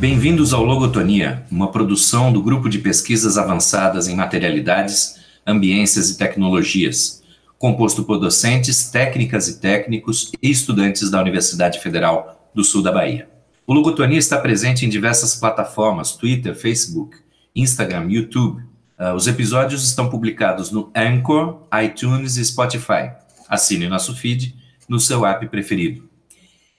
Bem-vindos ao Logotonia, uma produção do Grupo de Pesquisas Avançadas em Materialidades, Ambiências e Tecnologias, composto por docentes, técnicas e técnicos e estudantes da Universidade Federal do Sul da Bahia. O Logotonia está presente em diversas plataformas, Twitter, Facebook, Instagram, YouTube. Uh, os episódios estão publicados no Anchor, iTunes e Spotify. Assine nosso feed no seu app preferido.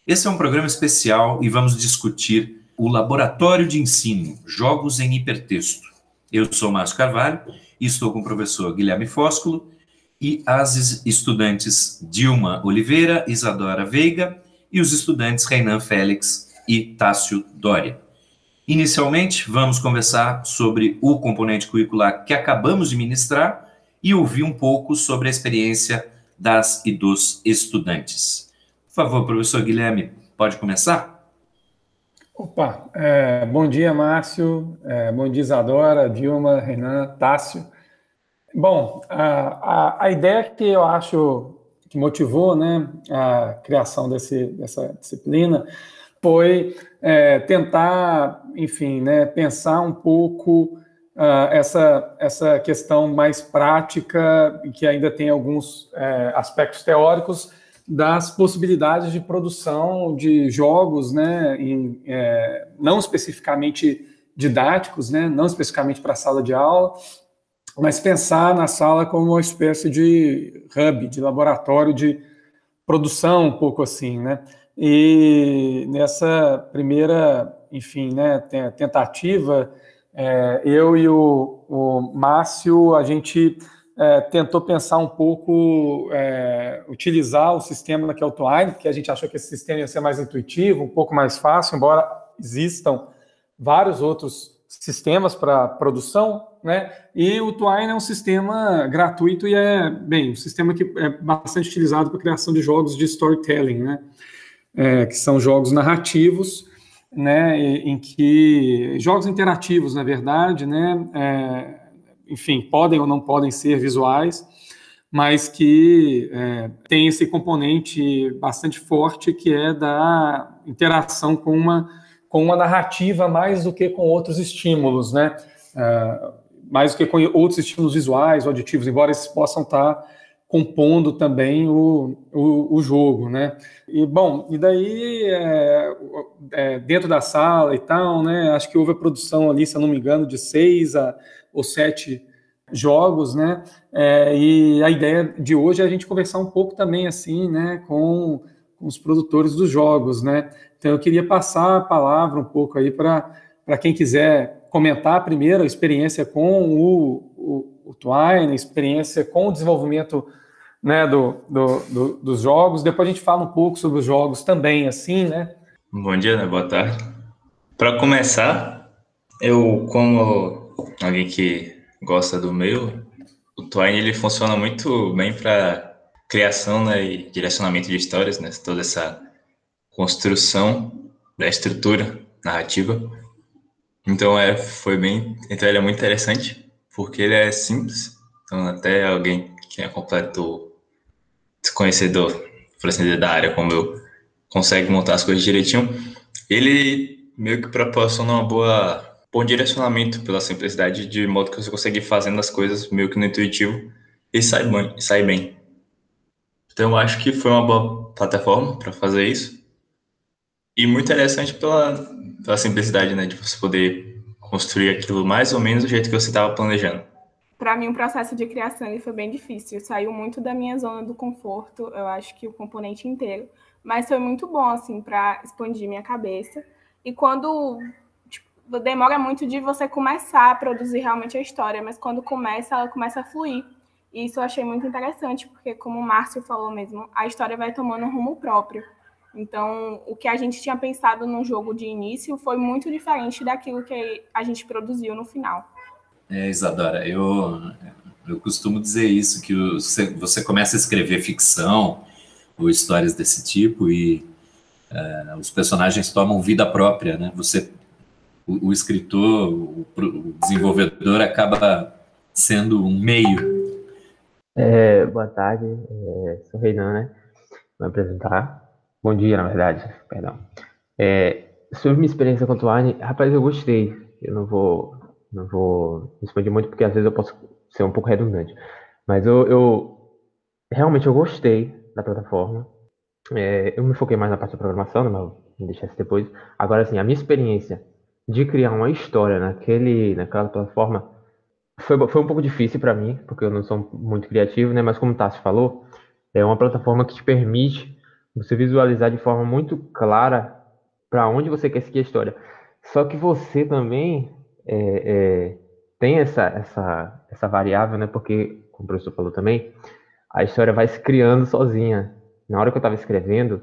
Esse é um programa especial e vamos discutir o Laboratório de Ensino Jogos em Hipertexto. Eu sou Márcio Carvalho e estou com o professor Guilherme Fósculo e as estudantes Dilma Oliveira, Isadora Veiga e os estudantes Reinan Félix e Tássio Dória. Inicialmente, vamos conversar sobre o componente curricular que acabamos de ministrar e ouvir um pouco sobre a experiência das e dos estudantes. Por favor, professor Guilherme, pode começar? Opa, é, bom dia, Márcio, é, bom dia, Isadora, Dilma, Renan, Tássio. Bom, a, a, a, ideia que eu acho que motivou né, a criação desse, dessa disciplina foi é, tentar, enfim, né, pensar um pouco uh, essa, essa questão mais prática, que ainda tem alguns é, aspectos teóricos, das possibilidades de produção de jogos, né, em, é, não especificamente didáticos, né, não especificamente para sala de aula, mas pensar na sala como uma espécie de hub, de laboratório de produção, um pouco assim, né. E nessa primeira, enfim, né, tentativa, é, eu e o, o Márcio, a gente é, tentou pensar um pouco, é, utilizar o sistema que é o Twine, porque a gente achou que esse sistema ia ser mais intuitivo, um pouco mais fácil, embora existam vários outros sistemas para produção, né? E o Twine é um sistema gratuito e é, bem, um sistema que é bastante utilizado para criação de jogos de storytelling, né? É, que são jogos narrativos, né? Em que jogos interativos, na verdade, né? É, enfim, podem ou não podem ser visuais, mas que é, tem esse componente bastante forte que é da interação com uma, com uma narrativa mais do que com outros estímulos, né? É, mais do que com outros estímulos visuais auditivos, embora esses possam estar compondo também o, o, o, jogo, né? E bom, e daí é, é, dentro da sala e tal, né? Acho que houve a produção ali, se eu não me engano, de seis a ou sete jogos, né? É, e a ideia de hoje é a gente conversar um pouco também assim, né, com, com os produtores dos jogos, né? Então eu queria passar a palavra um pouco aí para quem quiser comentar primeiro a experiência com o, o, o Twine, a experiência com o desenvolvimento né, do, do, do, dos jogos. Depois a gente fala um pouco sobre os jogos também, assim, né? Bom dia, né? Boa tarde. Para começar, eu, como alguém que gosta do meio, o Twine ele funciona muito bem para criação né, e direcionamento de histórias, né? Toda essa construção da estrutura narrativa. Então é, foi bem, então ele é muito interessante porque ele é simples. Então até alguém que é completo desconhecedor, por assim da área como eu, consegue montar as coisas direitinho. Ele meio que proporciona uma boa bom direcionamento pela simplicidade, de modo que você consegue ir fazendo as coisas meio que no intuitivo e sai. Sai bem. Então, eu acho que foi uma boa plataforma para fazer isso. E muito interessante pela, pela simplicidade, né, de você poder construir aquilo mais ou menos do jeito que você estava planejando. Para mim, o processo de criação ele foi bem difícil. Saiu muito da minha zona do conforto, eu acho que o componente inteiro. Mas foi muito bom, assim, para expandir minha cabeça. E quando demora muito de você começar a produzir realmente a história, mas quando começa, ela começa a fluir. E isso eu achei muito interessante, porque, como o Márcio falou mesmo, a história vai tomando um rumo próprio. Então, o que a gente tinha pensado no jogo de início foi muito diferente daquilo que a gente produziu no final. É, Isadora, eu, eu costumo dizer isso, que você, começa a escrever ficção ou histórias desse tipo e uh, os personagens tomam vida própria, né? Você o, o escritor, o, o, desenvolvedor acaba sendo um meio. É, boa tarde, é, sou Reinan, né? Vou apresentar. Bom dia, na verdade, perdão. É, sobre minha experiência com o Twine, rapaz, eu gostei. Eu não vou, não vou expandir muito, porque às vezes eu posso ser um pouco redundante. Mas eu, eu realmente eu gostei da plataforma. É, eu me foquei mais na parte da programação, né, mas vou deixar isso depois. Agora, assim, a minha experiência de criar uma história naquele, naquela plataforma foi, foi um pouco difícil para mim, porque eu não sou muito criativo, né? Mas como o Tassi falou, é uma plataforma que te permite você visualizar de forma muito clara para onde você quer seguir a história. Só que você também é, é, tem essa, essa, essa variável, né? Porque, como o professor falou também, a história vai se criando sozinha. Na hora que eu estava escrevendo,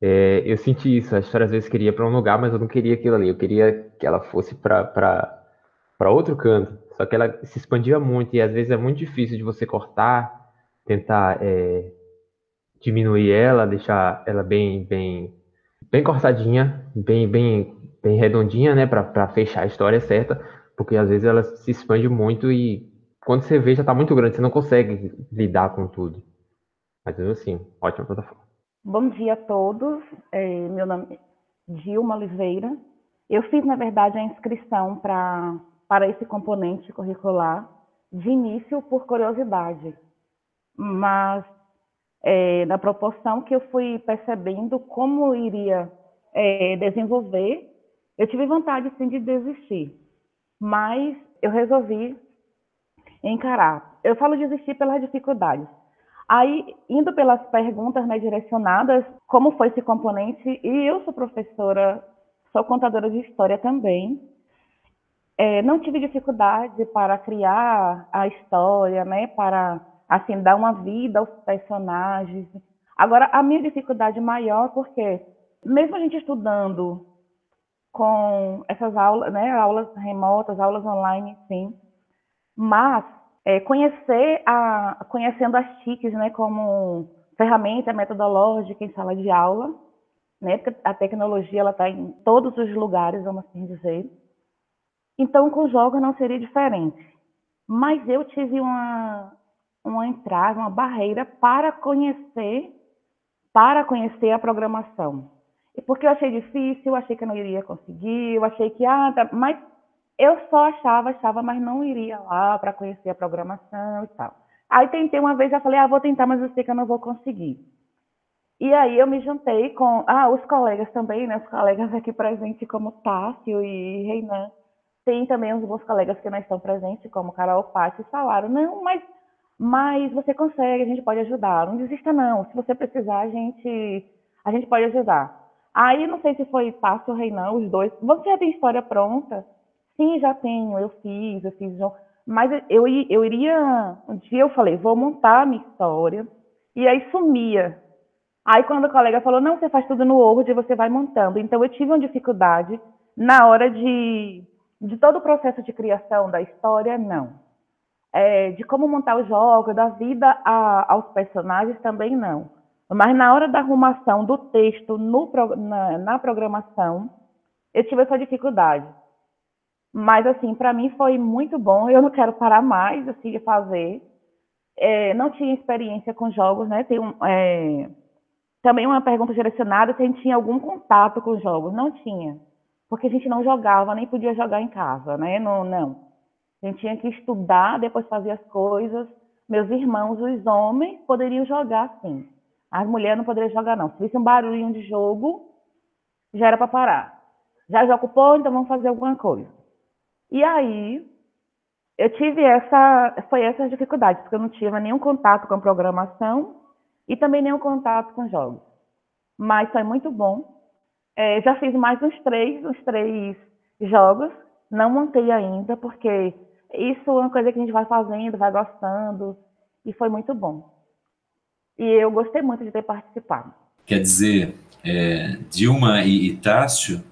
é, eu senti isso. A história às vezes queria para um lugar, mas eu não queria aquilo ali. Eu queria que ela fosse para outro canto. Só que ela se expandia muito e às vezes é muito difícil de você cortar, tentar é, diminuir ela, deixar ela bem, bem, bem cortadinha, bem, bem, bem redondinha, né, para fechar a história certa, porque às vezes ela se expande muito e quando você vê já está muito grande, você não consegue lidar com tudo. Mas assim, ótima plataforma. Bom dia a todos. É, meu nome é Dilma Oliveira. Eu fiz, na verdade, a inscrição pra, para esse componente curricular de início por curiosidade, mas é, na proporção que eu fui percebendo como iria é, desenvolver, eu tive vontade sim de desistir, mas eu resolvi encarar. Eu falo desistir pelas dificuldades. Aí, indo pelas perguntas né, direcionadas, como foi esse componente, e eu sou professora, sou contadora de história também, é, não tive dificuldade para criar a história, né, para assim, dar uma vida aos personagens. Agora, a minha dificuldade maior porque, mesmo a gente estudando com essas aulas, né, aulas remotas, aulas online, sim, mas é, conhecer a, conhecendo as TICs, né, como ferramenta metodológica em sala de aula, né, porque a tecnologia está em todos os lugares, vamos assim dizer. Então, com jogos não seria diferente. Mas eu tive uma, uma entrada, uma barreira para conhecer, para conhecer a programação. E porque eu achei difícil, eu achei que eu não iria conseguir, eu achei que, ah, tá, mas eu só achava, achava, mas não iria lá para conhecer a programação e tal. Aí tentei uma vez, já falei, ah, vou tentar, mas eu sei que eu não vou conseguir. E aí eu me juntei com, ah, os colegas também, né, os colegas aqui presentes como Tássio e Reinan. Tem também uns bons colegas que não estão presentes, como Carol Patti, falaram, não, mas mas você consegue, a gente pode ajudar. Não desista não. Se você precisar, a gente a gente pode ajudar. Aí não sei se foi fácil ou Reinan, os dois. Você já tem história pronta? Sim, já tenho. Eu fiz, eu fiz. Mas eu, eu iria. Um dia eu falei, vou montar a minha história. E aí sumia. Aí quando o colega falou, não, você faz tudo no Word e você vai montando. Então eu tive uma dificuldade na hora de, de todo o processo de criação da história, não é, de como montar o jogo, da vida a, aos personagens, também não. Mas na hora da arrumação do texto no, na, na programação, eu tive essa dificuldade. Mas, assim, para mim foi muito bom. Eu não quero parar mais, assim, de fazer. É, não tinha experiência com jogos, né? Tem um, é, também uma pergunta direcionada se a gente tinha algum contato com jogos. Não tinha. Porque a gente não jogava, nem podia jogar em casa, né? Não, não. A gente tinha que estudar, depois fazer as coisas. Meus irmãos, os homens, poderiam jogar sim. As mulheres não poderiam jogar, não. Se visse um barulhinho de jogo, já era para parar. Já já ocupou, então vamos fazer alguma coisa. E aí, eu tive essa, foi essas dificuldades, porque eu não tinha nenhum contato com programação e também nenhum contato com jogos. Mas foi muito bom. É, já fiz mais uns três, uns três jogos. Não montei ainda, porque isso é uma coisa que a gente vai fazendo, vai gostando, e foi muito bom. E eu gostei muito de ter participado. Quer dizer, é, Dilma e, e Tássio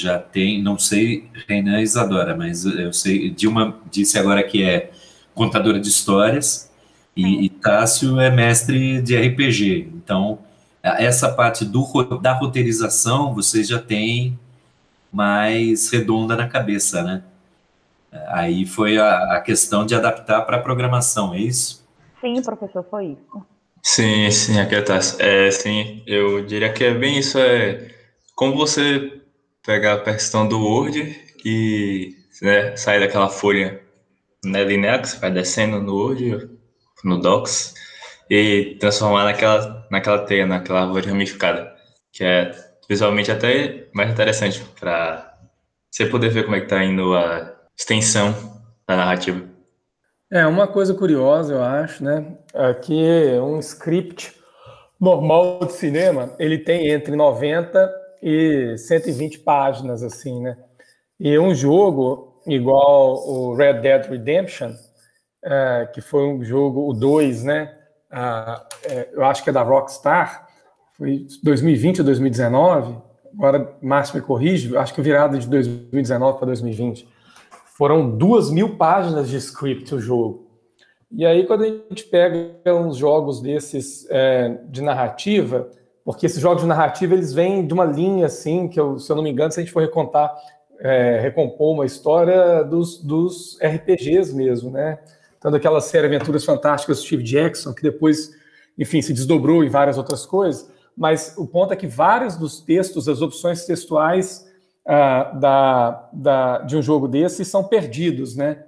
já tem, não sei Renan Isadora, mas eu sei, Dilma disse agora que é contadora de histórias e, e Tássio é mestre de RPG. Então, essa parte do, da roteirização vocês já têm mais redonda na cabeça, né? Aí foi a, a questão de adaptar para a programação, é isso? Sim, professor, foi isso. Sim, sim, aqui é, é sim, eu diria que é bem isso, é como você pegar a questão do Word e né, sair daquela folha né, linear que você vai descendo no Word, no Docs, e transformar naquela, naquela teia, naquela árvore ramificada, que é visualmente até mais interessante para você poder ver como é que está indo a extensão da narrativa. É, uma coisa curiosa, eu acho, né, é que um script normal de cinema, ele tem entre 90 e 120 páginas, assim, né? E um jogo igual o Red Dead Redemption, é, que foi um jogo, o 2, né? É, eu acho que é da Rockstar, foi 2020 ou 2019, agora Márcio me corrige, acho que virada de 2019 para 2020. Foram duas mil páginas de script o jogo. E aí, quando a gente pega uns jogos desses é, de narrativa, porque esses jogos de narrativa eles vêm de uma linha assim, que eu, se eu não me engano, se a gente for recontar, é, recompor uma história dos, dos RPGs mesmo, né? Tanto aquela série Aventuras Fantásticas do Steve Jackson, que depois, enfim, se desdobrou em várias outras coisas, mas o ponto é que vários dos textos, as opções textuais ah, da, da, de um jogo desse são perdidos, né?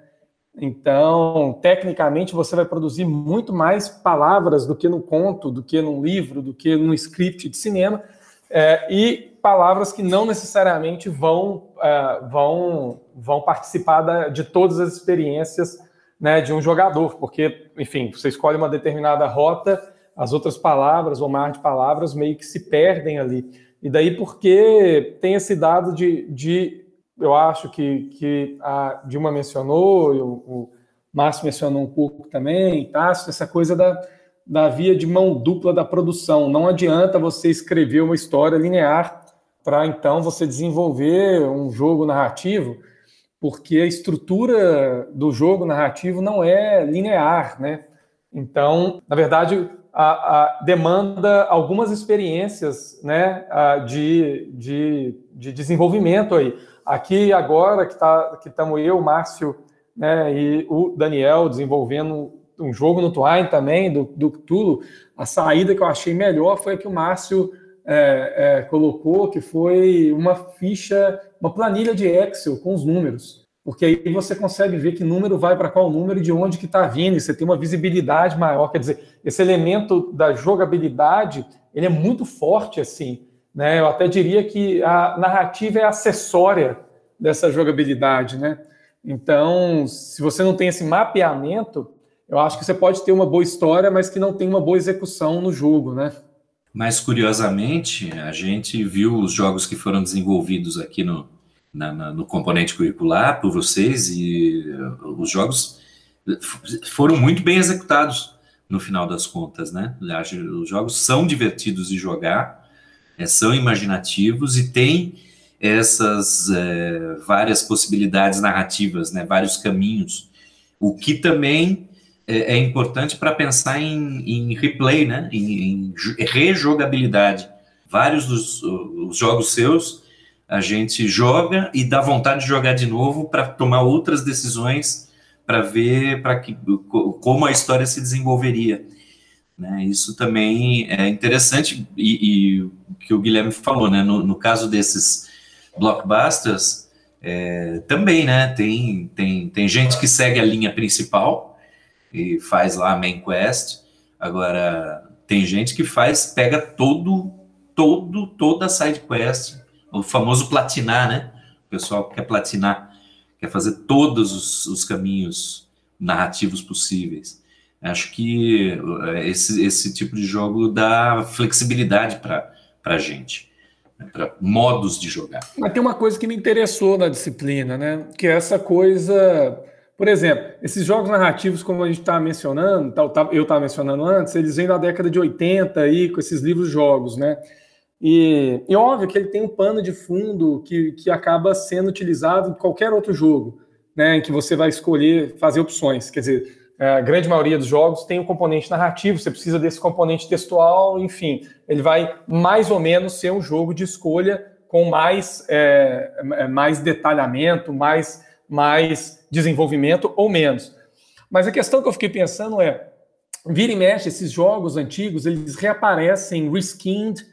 Então, tecnicamente, você vai produzir muito mais palavras do que no conto, do que num livro, do que num script de cinema, é, e palavras que não necessariamente vão, é, vão, vão participar da, de todas as experiências né, de um jogador, porque, enfim, você escolhe uma determinada rota, as outras palavras ou mar de palavras meio que se perdem ali. E daí porque tem esse dado de, de eu acho que, que a Dilma mencionou, eu, o Márcio mencionou um pouco também, Tássio, essa coisa da, da via de mão dupla da produção. Não adianta você escrever uma história linear para então você desenvolver um jogo narrativo, porque a estrutura do jogo narrativo não é linear, né? Então, na verdade, a, a demanda algumas experiências né, de, de, de desenvolvimento aí. Aqui agora que tá, estamos eu, Márcio né, e o Daniel desenvolvendo um jogo no Twine também, do, do Cthulhu, a saída que eu achei melhor foi a que o Márcio é, é, colocou, que foi uma ficha, uma planilha de Excel com os números. Porque aí você consegue ver que número vai para qual número e de onde que está vindo, e você tem uma visibilidade maior. Quer dizer, esse elemento da jogabilidade, ele é muito forte assim. Né? Eu até diria que a narrativa é acessória dessa jogabilidade. Né? Então, se você não tem esse mapeamento, eu acho que você pode ter uma boa história, mas que não tem uma boa execução no jogo. Né? Mas, curiosamente, a gente viu os jogos que foram desenvolvidos aqui no, na, na, no componente curricular por vocês e os jogos foram muito bem executados no final das contas, né? Os jogos são divertidos de jogar, é, são imaginativos e têm essas é, várias possibilidades narrativas, né, vários caminhos, o que também é, é importante para pensar em, em, replay, né, em, em, rejogabilidade. Vários dos jogos seus a gente joga e dá vontade de jogar de novo para tomar outras decisões para ver para que como a história se desenvolveria. Né? Isso também é interessante e, e que o Guilherme falou, né? No, no caso desses blockbusters, é, também, né? Tem, tem, tem gente que segue a linha principal e faz lá a main quest. Agora tem gente que faz, pega todo, todo, toda a side quest, o famoso platinar, né? O pessoal quer platinar, quer fazer todos os, os caminhos narrativos possíveis. Acho que eh, esse, esse tipo de jogo dá flexibilidade para a gente, né, para modos de jogar. Mas tem uma coisa que me interessou na disciplina, né? Que é essa coisa. Por exemplo, esses jogos narrativos, como a gente estava mencionando, eu estava mencionando antes, eles vêm da década de 80 aí, com esses livros-jogos, né? E, e óbvio que ele tem um pano de fundo que, que acaba sendo utilizado em qualquer outro jogo, né? Em que você vai escolher fazer opções. Quer dizer, é, a grande maioria dos jogos tem um componente narrativo, você precisa desse componente textual, enfim, ele vai mais ou menos ser um jogo de escolha com mais, é, é, mais detalhamento, mais, mais desenvolvimento ou menos. Mas a questão que eu fiquei pensando é, vira e mexe, esses jogos antigos, eles reaparecem reskinned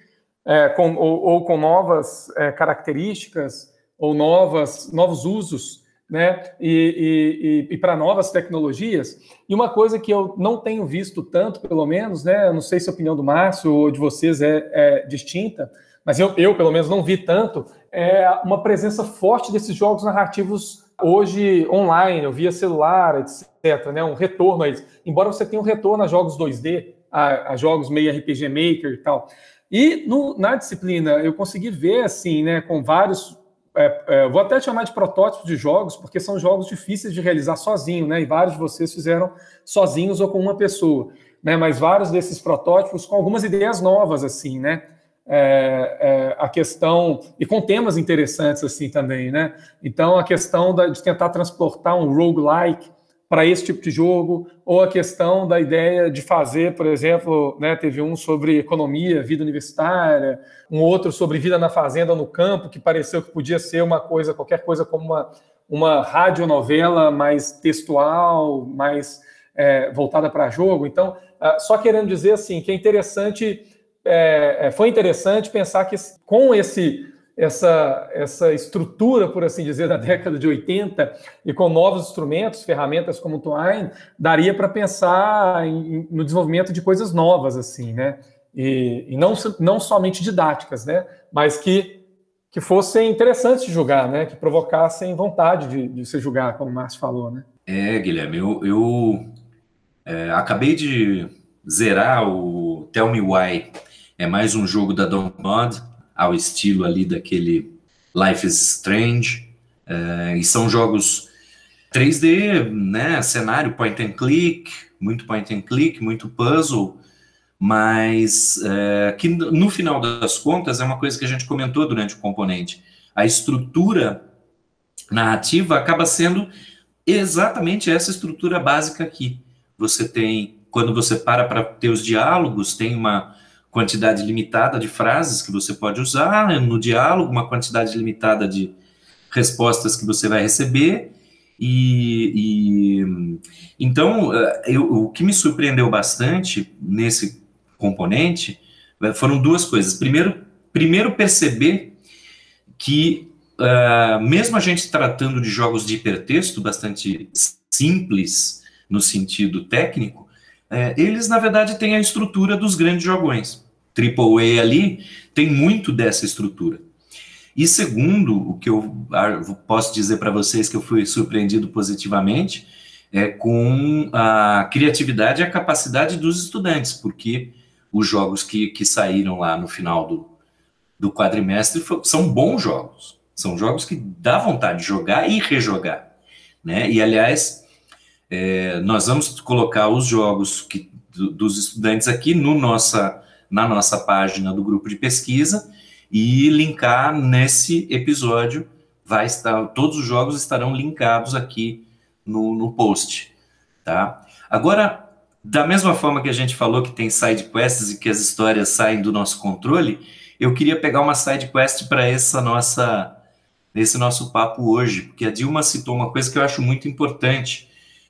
é, com, ou, ou, com novas é, características ou novas, novos usos, né? E, e, e para novas tecnologias. E uma coisa que eu não tenho visto tanto, pelo menos, né? Eu não sei se a opinião do Márcio ou de vocês é, é distinta, mas eu, eu, pelo menos, não vi tanto, é uma presença forte desses jogos narrativos hoje online, via celular, etc., né? Um retorno a eles. Embora você tenha um retorno a jogos 2D, a, a jogos meio RPG Maker e tal. E no, na disciplina eu consegui ver assim, né, com vários, é, é, vou até chamar de protótipos de jogos, porque são jogos difíceis de realizar sozinho, né? E vários de vocês fizeram sozinhos ou com uma pessoa, né? Mas vários desses protótipos com algumas ideias novas, assim, né? É, é, a questão e com temas interessantes assim também, né? Então a questão da, de tentar transportar um roguelike para esse tipo de jogo, ou a questão da ideia de fazer, por exemplo, né, teve um sobre economia, vida universitária, um outro sobre vida na fazenda, no campo, que pareceu que podia ser uma coisa, qualquer coisa como uma, uma radionovela mais textual, mais é, voltada para jogo. Então, ah, só querendo dizer assim que é interessante, é, é, foi interessante pensar que com esse essa, essa estrutura, por assim dizer, da década de 80 e com novos instrumentos, ferramentas como o Twine, daria para pensar em, no desenvolvimento de coisas novas, assim, né? E, e, não, não somente didáticas, né? Mas que, que fossem interessantes de jogar, né? Que provocassem vontade de, de se jogar, como o Márcio falou, né? É, Guilherme, eu, eu é, acabei de zerar o Tell Me Why. É mais um jogo da Don Mod ao estilo ali daquele Life is Strange. É, e são jogos 3D, né? Cenário point and click, muito point and click, muito puzzle, mas é, que no final das contas é uma coisa que a gente comentou durante o componente. A estrutura narrativa acaba sendo exatamente essa estrutura básica aqui. Você tem, quando você para para ter os diálogos, tem uma quantidade limitada de frases que você pode usar no diálogo, uma quantidade limitada de respostas que você vai receber. E, e então, eh, eu, o que me surpreendeu bastante nesse componente eh, foram duas coisas. Primeiro, primeiro perceber que, uh, mesmo a gente tratando de jogos de hipertexto bastante simples no sentido técnico, uh, eles, na verdade, têm a estrutura dos grandes jogões. AAA ali tem muito dessa estrutura. E segundo, o que eu posso dizer para vocês que eu fui surpreendido positivamente é com a criatividade e a capacidade dos estudantes, porque os jogos que, que saíram lá no final do, do quadrimestre são bons jogos. São jogos que dá vontade de jogar e rejogar. Né? E, aliás, é, nós vamos colocar os jogos que, do, dos estudantes aqui no nossa na nossa página do grupo de pesquisa e linkar nesse episódio. Vai estar, todos os jogos estarão linkados aqui no, no post, tá? Agora, da mesma forma que a gente falou que tem side quests e que as histórias saem do nosso controle, eu queria pegar uma side quest para essa nossa nesse nosso papo hoje, porque a Dilma citou uma coisa que eu acho muito importante,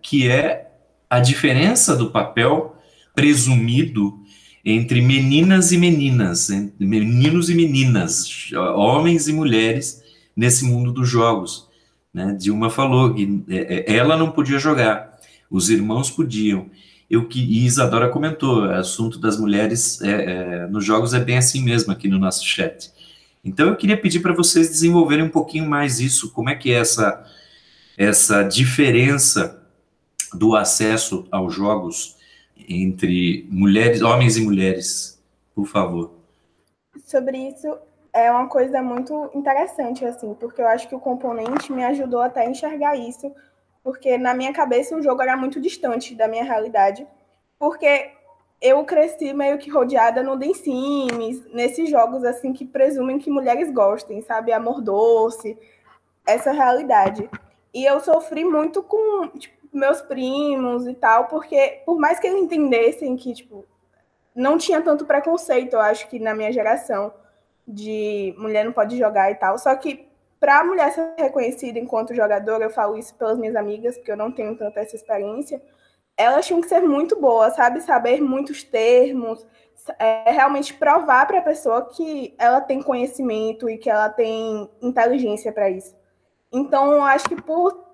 que é a diferença do papel presumido entre meninas e meninas, meninos e meninas, homens e mulheres nesse mundo dos jogos. Né? Dilma falou que é, é, ela não podia jogar, os irmãos podiam. Eu que e Isadora comentou, o assunto das mulheres é, é, nos jogos é bem assim mesmo aqui no nosso chat. Então eu queria pedir para vocês desenvolverem um pouquinho mais isso, como é que é essa essa diferença do acesso aos jogos entre mulheres, homens e mulheres, por favor. Sobre isso é uma coisa muito interessante assim, porque eu acho que o componente me ajudou até a enxergar isso, porque na minha cabeça o jogo era muito distante da minha realidade, porque eu cresci meio que rodeada no The Sims, nesses jogos assim que presumem que mulheres gostem, sabe, amor doce, essa realidade. E eu sofri muito com, tipo, meus primos e tal, porque por mais que eles entendessem que, tipo, não tinha tanto preconceito, eu acho que na minha geração, de mulher não pode jogar e tal, só que para a mulher ser reconhecida enquanto jogadora, eu falo isso pelas minhas amigas, porque eu não tenho tanta essa experiência, elas tinham que ser muito boas, sabe? Saber muitos termos, é realmente provar para a pessoa que ela tem conhecimento e que ela tem inteligência para isso. Então, eu acho que por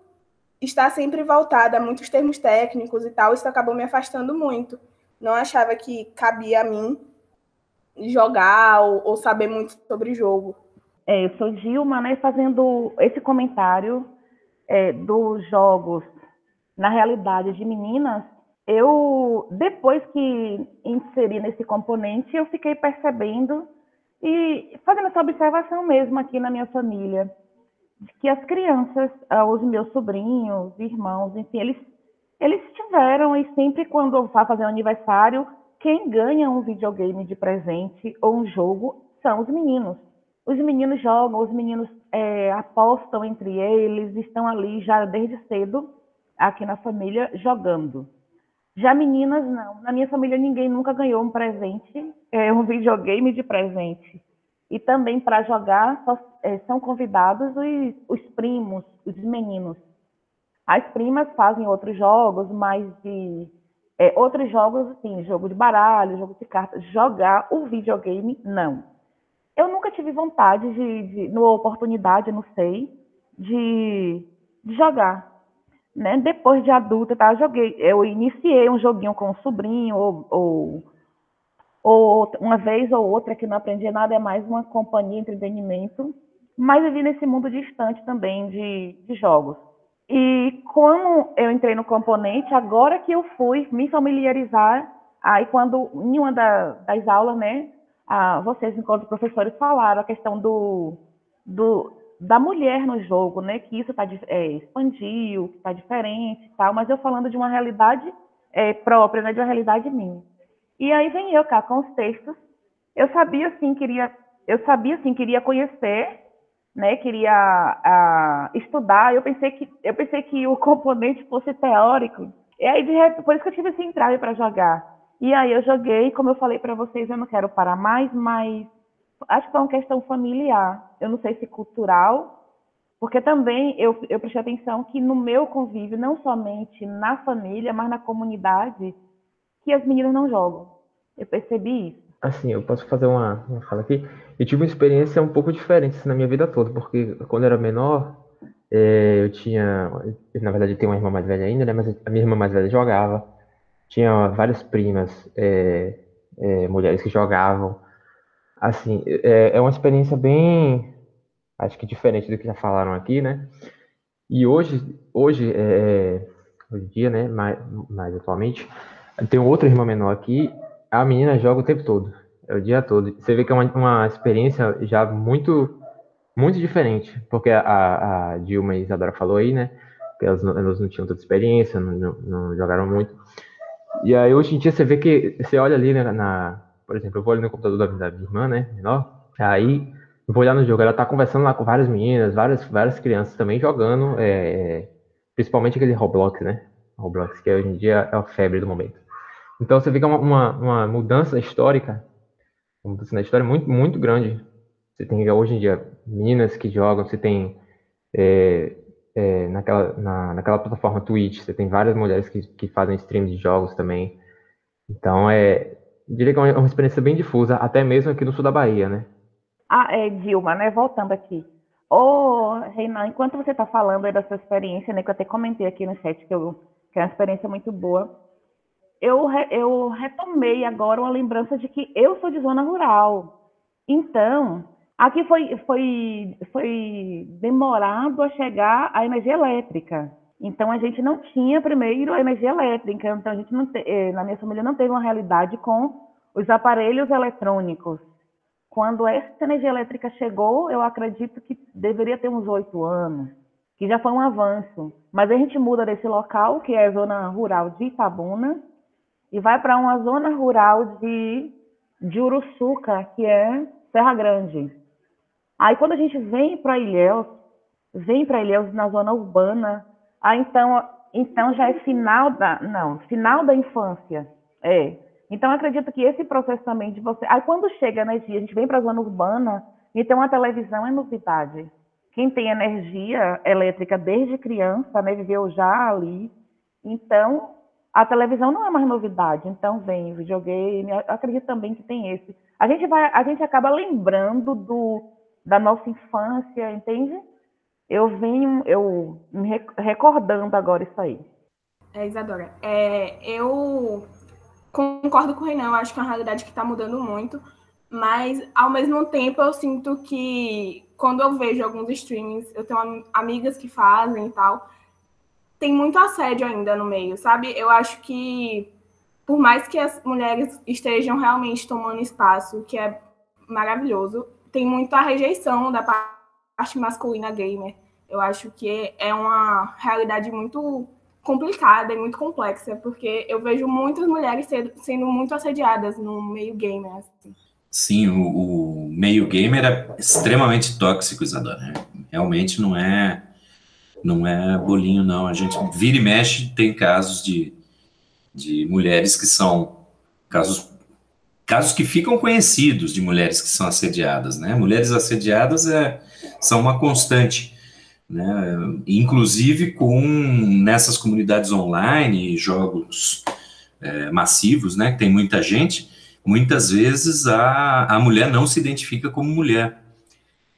estar sempre voltada a muitos termos técnicos e tal, isso acabou me afastando muito. Não achava que cabia a mim jogar ou, ou saber muito sobre jogo. É, eu sou Dilma, né, fazendo esse comentário é, dos jogos na realidade de meninas, eu, depois que inseri nesse componente, eu fiquei percebendo e fazendo essa observação mesmo aqui na minha família, que as crianças, ah, os meus sobrinhos, irmãos, enfim, eles, eles tiveram, e sempre quando vai fazer um aniversário, quem ganha um videogame de presente ou um jogo são os meninos. Os meninos jogam, os meninos é, apostam entre eles, estão ali já desde cedo, aqui na família, jogando. Já meninas, não. Na minha família, ninguém nunca ganhou um presente, é, um videogame de presente. E também para jogar só, é, são convidados os, os primos, os meninos. As primas fazem outros jogos, mas de é, outros jogos, assim, jogo de baralho, jogo de cartas. Jogar o videogame, não. Eu nunca tive vontade de, de oportunidade, não sei, de, de jogar né? Depois de adulta, tá? Eu joguei, eu iniciei um joguinho com um sobrinho, ou, ou, ou, uma vez ou outra que não aprendi nada, é mais uma companhia, entretenimento, mas eu vi nesse mundo distante também de, de jogos. E quando eu entrei no componente, agora que eu fui me familiarizar, aí quando em uma da, das aulas, né, a, vocês, enquanto professores, falaram a questão do, do da mulher no jogo, né? Que isso tá, é, expandiu, que está diferente e tal, mas eu falando de uma realidade é, própria, né? De uma realidade minha. E aí vem eu cá com os textos. Eu sabia assim, queria, eu sabia assim, queria conhecer, né? Queria a, estudar. Eu pensei que eu pensei que o componente fosse teórico. E aí de por isso que eu tive esse entrave para jogar. E aí eu joguei, como eu falei para vocês, eu não quero parar mais, mas acho que é uma questão familiar, eu não sei se cultural, porque também eu, eu prestei atenção que no meu convívio, não somente na família, mas na comunidade, que as meninas não jogam. Eu percebi isso. Assim, eu posso fazer uma, uma fala aqui. Eu tive uma experiência um pouco diferente na minha vida toda, porque quando eu era menor, é, eu tinha, na verdade, eu tenho uma irmã mais velha ainda, né? Mas a minha irmã mais velha jogava. Tinha várias primas, é, é, mulheres que jogavam. Assim, é, é uma experiência bem, acho que diferente do que já falaram aqui, né? E hoje, hoje, é, é hoje em dia, né, mais, mais atualmente, tem outra irmã menor aqui, a menina joga o tempo todo, é o dia todo. Você vê que é uma, uma experiência já muito, muito diferente, porque a, a Dilma e Isadora falou aí, né, que elas não, elas não tinham tanta experiência, não, não, não, jogaram muito. E aí hoje em dia você vê que, você olha ali né, na, por exemplo, eu vou ali no computador da, da minha irmã, né, menor, aí eu vou olhar no jogo, ela tá conversando lá com várias meninas, várias, várias crianças também jogando, é, principalmente aquele Roblox, né, Roblox, que hoje em dia é a febre do momento. Então você vê que é uma, uma, uma mudança histórica, uma mudança na história muito, muito grande. Você tem hoje em dia meninas que jogam, você tem é, é, naquela, na, naquela plataforma Twitch, você tem várias mulheres que, que fazem streams de jogos também. Então é, diria que é uma experiência bem difusa, até mesmo aqui no sul da Bahia, né? Ah, é, Dilma, né? Voltando aqui. Ô, Reinan, enquanto você está falando aí da sua experiência, né, que eu até comentei aqui no chat que, eu, que é uma experiência muito boa, eu, eu retomei agora uma lembrança de que eu sou de zona rural. Então, aqui foi, foi, foi demorado a chegar a energia elétrica. Então a gente não tinha primeiro a energia elétrica, então a gente não te, eh, na minha família não teve uma realidade com os aparelhos eletrônicos. Quando essa energia elétrica chegou, eu acredito que deveria ter uns oito anos, que já foi um avanço. Mas a gente muda desse local, que é a zona rural de Itabuna, e vai para uma zona rural de, de Uruçuca, que é Serra Grande. Aí quando a gente vem para Ilhéus, vem para Ilhéus na zona urbana, ah, então, então já é final da. Não, final da infância. É. Então, acredito que esse processo também de você. Aí, quando chega energia, a gente vem para a zona urbana, então a televisão é novidade. Quem tem energia elétrica desde criança, né, viveu já ali. Então, a televisão não é mais novidade, então vem videogame, acredito também que tem esse. A gente vai, a gente acaba lembrando do, da nossa infância, entende? Eu venho, eu me recordando agora isso aí. É, Isadora, é, eu concordo com o Renan, eu acho que é uma realidade que está mudando muito, mas ao mesmo tempo eu sinto que quando eu vejo alguns streamings, eu tenho amigas que fazem e tal, tem muito assédio ainda no meio, sabe? Eu acho que, por mais que as mulheres estejam realmente tomando espaço, que é maravilhoso, tem muita rejeição da parte masculina gamer. Eu acho que é uma realidade muito complicada e muito complexa, porque eu vejo muitas mulheres sendo muito assediadas no meio gamer. Assim. Sim, o, o, meio gamer é extremamente tóxico, Isadora. Realmente não é não é bolinho, não. A gente vira e mexe, tem casos de, de mulheres que são casos casos que ficam conhecidos de mulheres que são assediadas, né? Mulheres assediadas é, são uma constante, né? Inclusive com nessas comunidades online, jogos é, massivos, né? Que tem muita gente, muitas vezes a, a mulher não se identifica como mulher,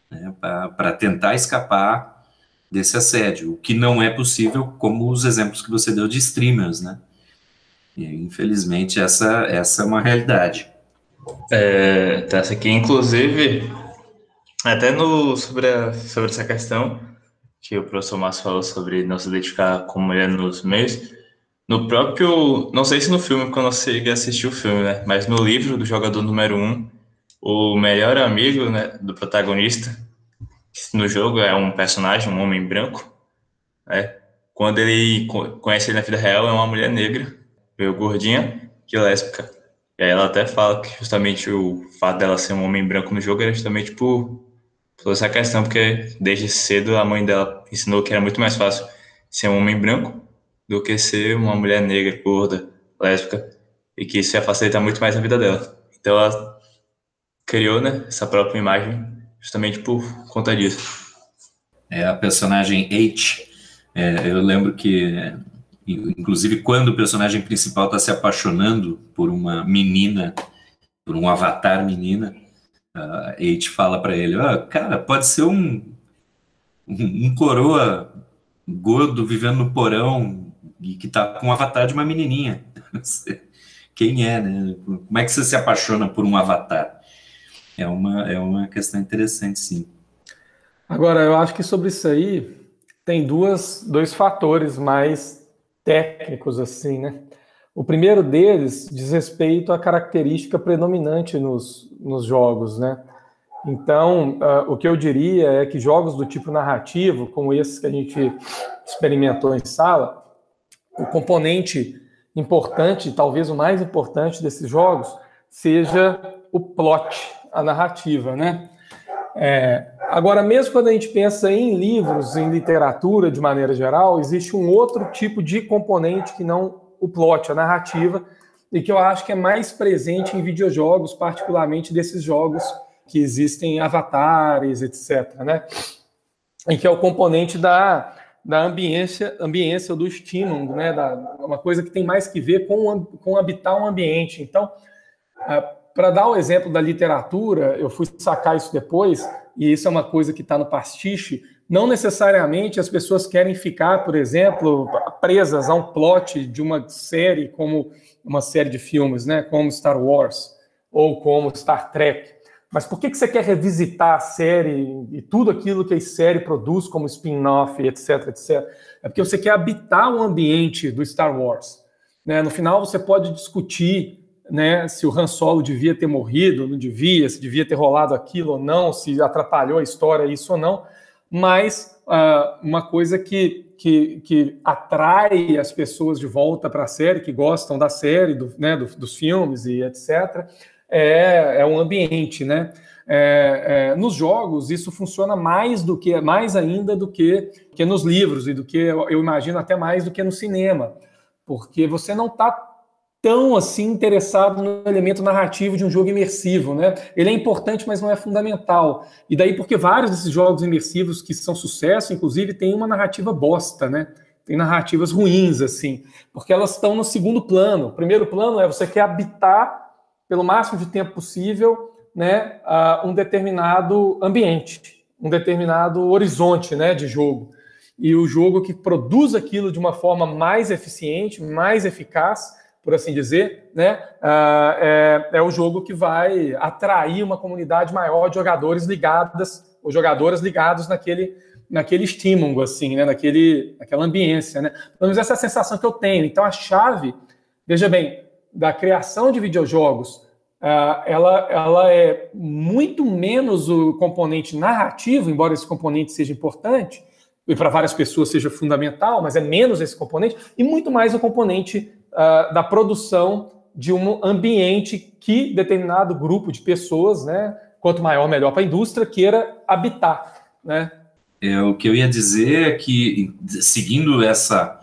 né? Para tentar escapar desse assédio, o que não é possível, como os exemplos que você deu de streamers, né? E, infelizmente, essa, essa é uma realidade. É, tá, essa aqui, inclusive, até no, sobre, a, sobre essa questão que o professor Márcio falou sobre não se identificar como mulher nos meios, no próprio, não sei se no filme, quando eu cheguei a assistir o filme, né, mas no livro do jogador número um, o melhor amigo né, do protagonista, no jogo é um personagem, um homem branco, né? Quando ele conhece ele na vida real, é uma mulher negra, meio gordinha, que lésbica. E aí ela até fala que justamente o fato dela ser um homem branco no jogo era justamente por, essa questão, porque desde cedo a mãe dela ensinou que era muito mais fácil ser um homem branco do que ser uma mulher negra, gorda, lésbica, e que isso ia facilitar muito mais a vida dela. Então ela criou né, essa própria imagem justamente por conta disso. É a personagem H. É, eu lembro que, inclusive, quando o personagem principal está se apaixonando por uma menina, por um avatar menina, a H fala para ele: oh, cara, pode ser um, um, um coroa gordo vivendo no porão e que tá com um avatar de uma menininha. Quem é, né? Como é que você se apaixona por um avatar? É uma, é uma questão interessante, sim. Agora, eu acho que sobre isso aí tem duas, dois fatores mais técnicos, assim, né? O primeiro deles diz respeito à característica predominante nos, nos jogos, né? Então, uh, o que eu diria é que jogos do tipo narrativo, como esses que a gente experimentou em sala, o componente importante, talvez o mais importante desses jogos, seja o plot, a narrativa, né? É, agora, mesmo quando a gente pensa em livros, em literatura de maneira geral, existe um outro tipo de componente que não o plot, a narrativa, e que eu acho que é mais presente em videojogos, particularmente desses jogos que existem avatares, etc., né? Em que é o componente da, da ambiência, ambiência do estímulo, né? Da, uma coisa que tem mais que ver com, com habitar um ambiente. Então, para dar o um exemplo da literatura, eu fui sacar isso depois, e isso é uma coisa que está no pastiche. Não necessariamente as pessoas querem ficar, por exemplo, presas a um plot de uma série, como uma série de filmes, né, como Star Wars ou como Star Trek. Mas por que, que você quer revisitar a série e tudo aquilo que a série produz como spin-off, etc, etc? É porque você quer habitar o ambiente do Star Wars. Né? No final, você pode discutir né, se o Han Solo devia ter morrido, não devia, se devia ter rolado aquilo ou não, se atrapalhou a história isso ou não, mas uh, uma coisa que, que, que, atrai as pessoas de volta para a série, que gostam da série, do, né, do, dos filmes e etc., é, é um ambiente, né? É, é, nos jogos isso funciona mais do que mais ainda do que, que nos livros e do que eu imagino até mais do que no cinema, porque você não está tão assim interessado no elemento narrativo de um jogo imersivo, né? Ele é importante, mas não é fundamental. E daí porque vários desses jogos imersivos que são sucesso, inclusive, têm uma narrativa bosta, né? tem narrativas ruins, assim, porque elas estão no segundo plano. O primeiro plano é você quer habitar pelo máximo de tempo possível né, um determinado ambiente, um determinado horizonte né, de jogo. E o jogo que produz aquilo de uma forma mais eficiente, mais eficaz, por assim dizer, né, uh, é, é o jogo que vai atrair uma comunidade maior de jogadores ligadas, ou jogadoras ligados naquele naquele estímulo, assim, né? naquele, naquela ambiência. Né? Pelo menos essa é a sensação que eu tenho. Então, a chave, veja bem, da criação de videojogos, uh, ela, ela é muito menos o componente narrativo, embora esse componente seja importante, e para várias pessoas seja fundamental, mas é menos esse componente, e muito mais o componente uh, da produção de um ambiente que determinado grupo de pessoas, né, quanto maior, melhor para a indústria, queira habitar. Né? É, o que eu ia dizer é que, seguindo essa,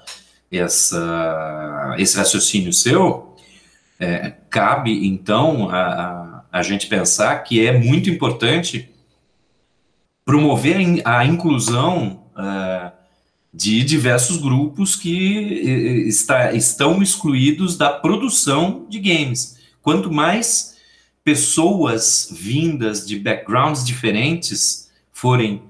essa, esse raciocínio seu, é, cabe, então, a, a, gente pensar que é muito importante promover a, inclusão uh, de diversos grupos que está, estão excluídos da produção de games. Quanto mais pessoas vindas de backgrounds diferentes forem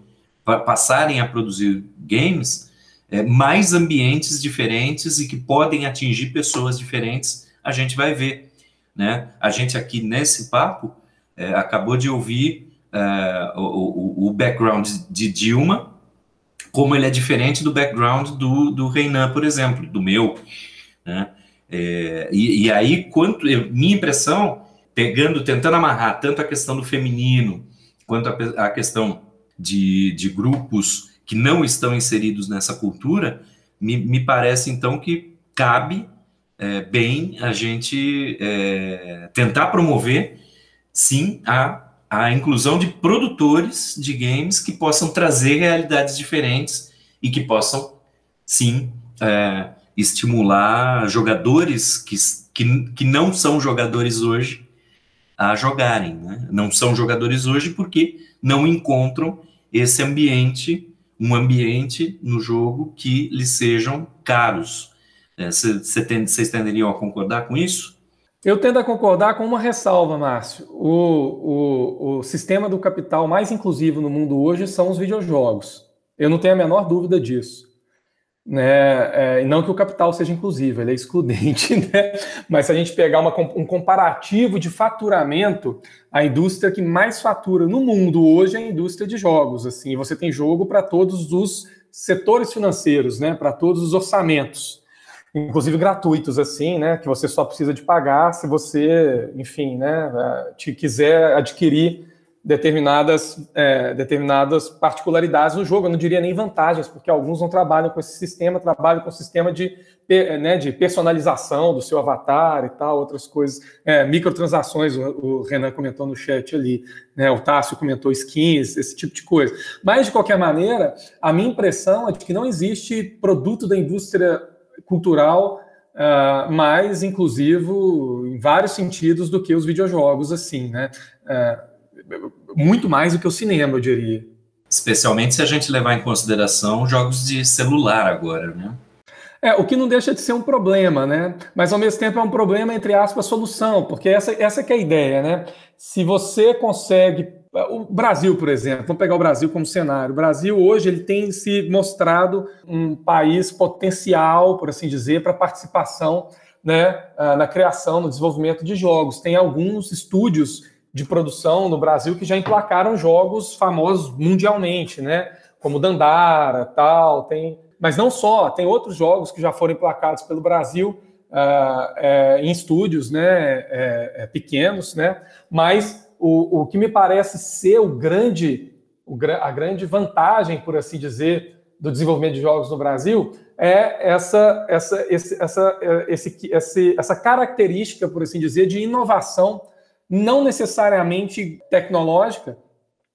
passarem a produzir games, é, mais ambientes diferentes e que podem atingir pessoas diferentes, a gente vai ver. Né? A gente aqui nesse papo é, acabou de ouvir é, o, o, background de Dilma, como ele é diferente do background do, do Reinan, por exemplo, do meu. Né? É, e, e, aí, quanto minha impressão, pegando, tentando amarrar tanto a questão do feminino quanto a, a questão de, de grupos que não estão inseridos nessa cultura, me, me parece então que cabe é, bem a gente é, tentar promover, sim, a, a inclusão de produtores de games que possam trazer realidades diferentes e que possam, sim, é, estimular jogadores que, que, que não são jogadores hoje a jogarem. Né? Não são jogadores hoje porque não encontram esse ambiente, um ambiente no jogo que lhes sejam caros. Vocês é, tenderiam a concordar com isso? Eu tendo a concordar com uma ressalva, Márcio. O, o, o sistema do capital mais inclusivo no mundo hoje são os videojogos. Eu não tenho a menor dúvida disso né? É, não que o capital seja inclusivo, ele é excludente, né? Mas se a gente pegar uma, um comparativo de faturamento, a indústria que mais fatura no mundo hoje é a indústria de jogos. Assim, você tem jogo para todos os setores financeiros, né? Para todos os orçamentos, inclusive gratuitos, assim, né? Que você só precisa de pagar se você, enfim, né? É, te quiser adquirir determinadas, é, determinadas particularidades no jogo. Eu não diria nem vantagens, porque alguns não trabalham com esse sistema, trabalham com o sistema de, né, de personalização do seu avatar e tal, outras coisas. É, microtransações, o, Renan comentou no chat ali, né, o Tássio comentou skins, esse tipo de coisa. Mas, de qualquer maneira, a minha impressão é de que não existe produto da indústria cultural Uh, mais inclusivo em vários sentidos do que os videojogos, assim, né? Uh, muito mais do que o cinema, eu diria. Especialmente se a gente levar em consideração jogos de celular agora, né? É, o que não deixa de ser um problema, né? Mas ao mesmo tempo é um problema, entre aspas, solução, porque essa, essa que é a ideia, né? Se você consegue. O Brasil, por exemplo, vamos pegar o Brasil como cenário. O Brasil hoje ele tem se mostrado um país potencial, por assim dizer, para participação né, ah, na criação, no desenvolvimento de jogos. Tem alguns estúdios de produção no Brasil que já emplacaram jogos famosos mundialmente, né? Como Dandara, tal, tem, mas não só, tem outros jogos que já foram emplacados pelo Brasil uh, é, em estúdios, né? É, é, pequenos, né? Mas o, o que me parece ser o grande, o, a grande vantagem, por assim dizer, do desenvolvimento de jogos no Brasil é essa, essa, esse, essa, esse, esse, essa característica, por assim dizer, de inovação não necessariamente tecnológica,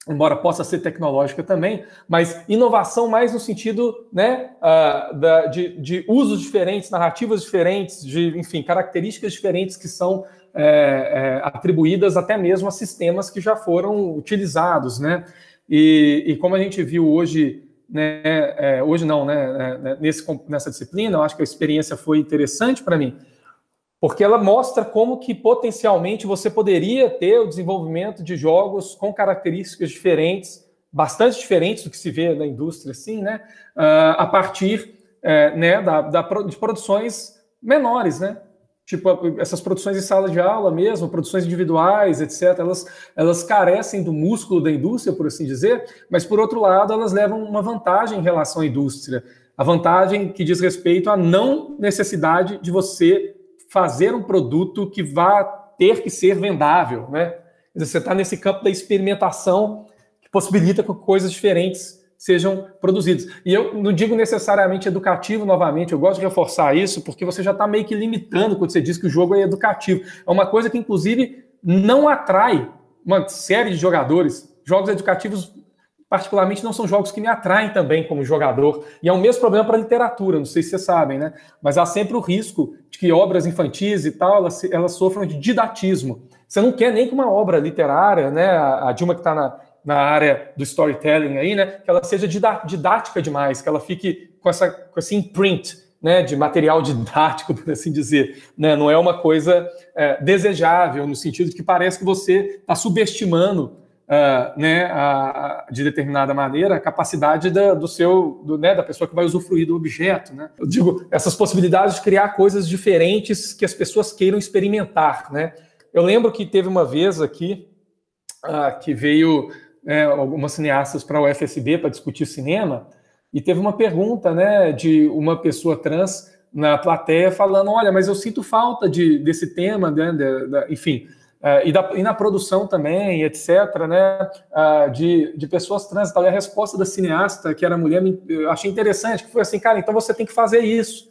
embora possa ser tecnológica também, mas inovação mais no sentido né, uh, da, de, de, usos diferentes, narrativas diferentes, de, enfim, características diferentes que são é, é, atribuídas até mesmo a sistemas que já foram utilizados, né? E, e como a gente viu hoje né, é, hoje não, né, né, nesse, nessa disciplina, eu acho que a experiência foi interessante para mim, porque ela mostra como que potencialmente você poderia ter o desenvolvimento de jogos com características diferentes, bastante diferentes do que se vê na indústria, assim, né, uh, a partir é, né, da, da, de produções menores, né, tipo essas produções em sala de aula mesmo, produções individuais, etc. Elas, elas carecem do músculo da indústria, por assim dizer, mas por outro lado elas levam uma vantagem em relação à indústria, a vantagem que diz respeito à não necessidade de você fazer um produto que vá ter que ser vendável, né? Você está nesse campo da experimentação que possibilita coisas diferentes sejam produzidos. E eu não digo necessariamente educativo novamente, eu gosto de reforçar isso, porque você já está meio que limitando quando você diz que o jogo é educativo. É uma coisa que, inclusive, não atrai uma série de jogadores. Jogos educativos, particularmente, não são jogos que me atraem também como jogador. E é o mesmo problema para a literatura, não sei se vocês sabem, né? Mas há sempre o risco de que obras infantis e tal, elas, elas sofram de didatismo. Você não quer nem que uma obra literária, né? A Dilma que está na, na área do storytelling aí, né? Que ela seja didática demais, que ela fique com, essa, com esse imprint, né? De material didático, por assim dizer, né? Não é uma coisa é, desejável no sentido de que parece que você está subestimando, uh, né? A, a, de determinada maneira a capacidade da, do seu, do, né? Da pessoa que vai usufruir do objeto, né? Eu digo essas possibilidades de criar coisas diferentes que as pessoas queiram experimentar, né? Eu lembro que teve uma vez aqui uh, que veio né, algumas cineastas para o UFSB para discutir cinema, e teve uma pergunta né, de uma pessoa trans na plateia falando: olha, mas eu sinto falta de, desse tema, né, de, de, enfim, uh, e, da, e, na produção também, etc., né, uh, de, de pessoas trans. Então, a resposta da cineasta, que era mulher, eu achei interessante, que foi assim, cara, então você tem que fazer isso.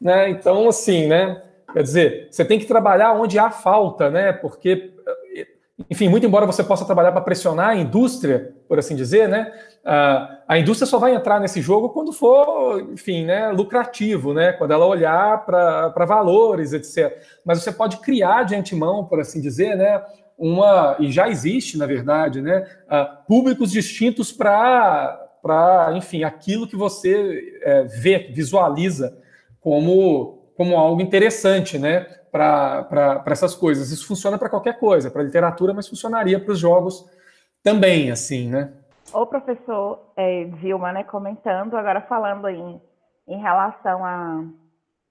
Né? Então, assim, né, quer dizer, você tem que trabalhar onde há falta, né, porque enfim, muito embora você possa trabalhar para pressionar a indústria, por assim dizer, né? A indústria só vai entrar nesse jogo quando for, enfim, né, lucrativo, né? Quando ela olhar para valores, etc. Mas você pode criar de antemão, por assim dizer, né? Uma e já existe, na verdade, né? Públicos distintos para enfim, aquilo que você é, vê, visualiza como, como algo interessante, né? Para essas coisas. Isso funciona para qualquer coisa, para literatura, mas funcionaria para os jogos também, assim, né? O professor é, Dilma, né, comentando, agora falando em, em relação a,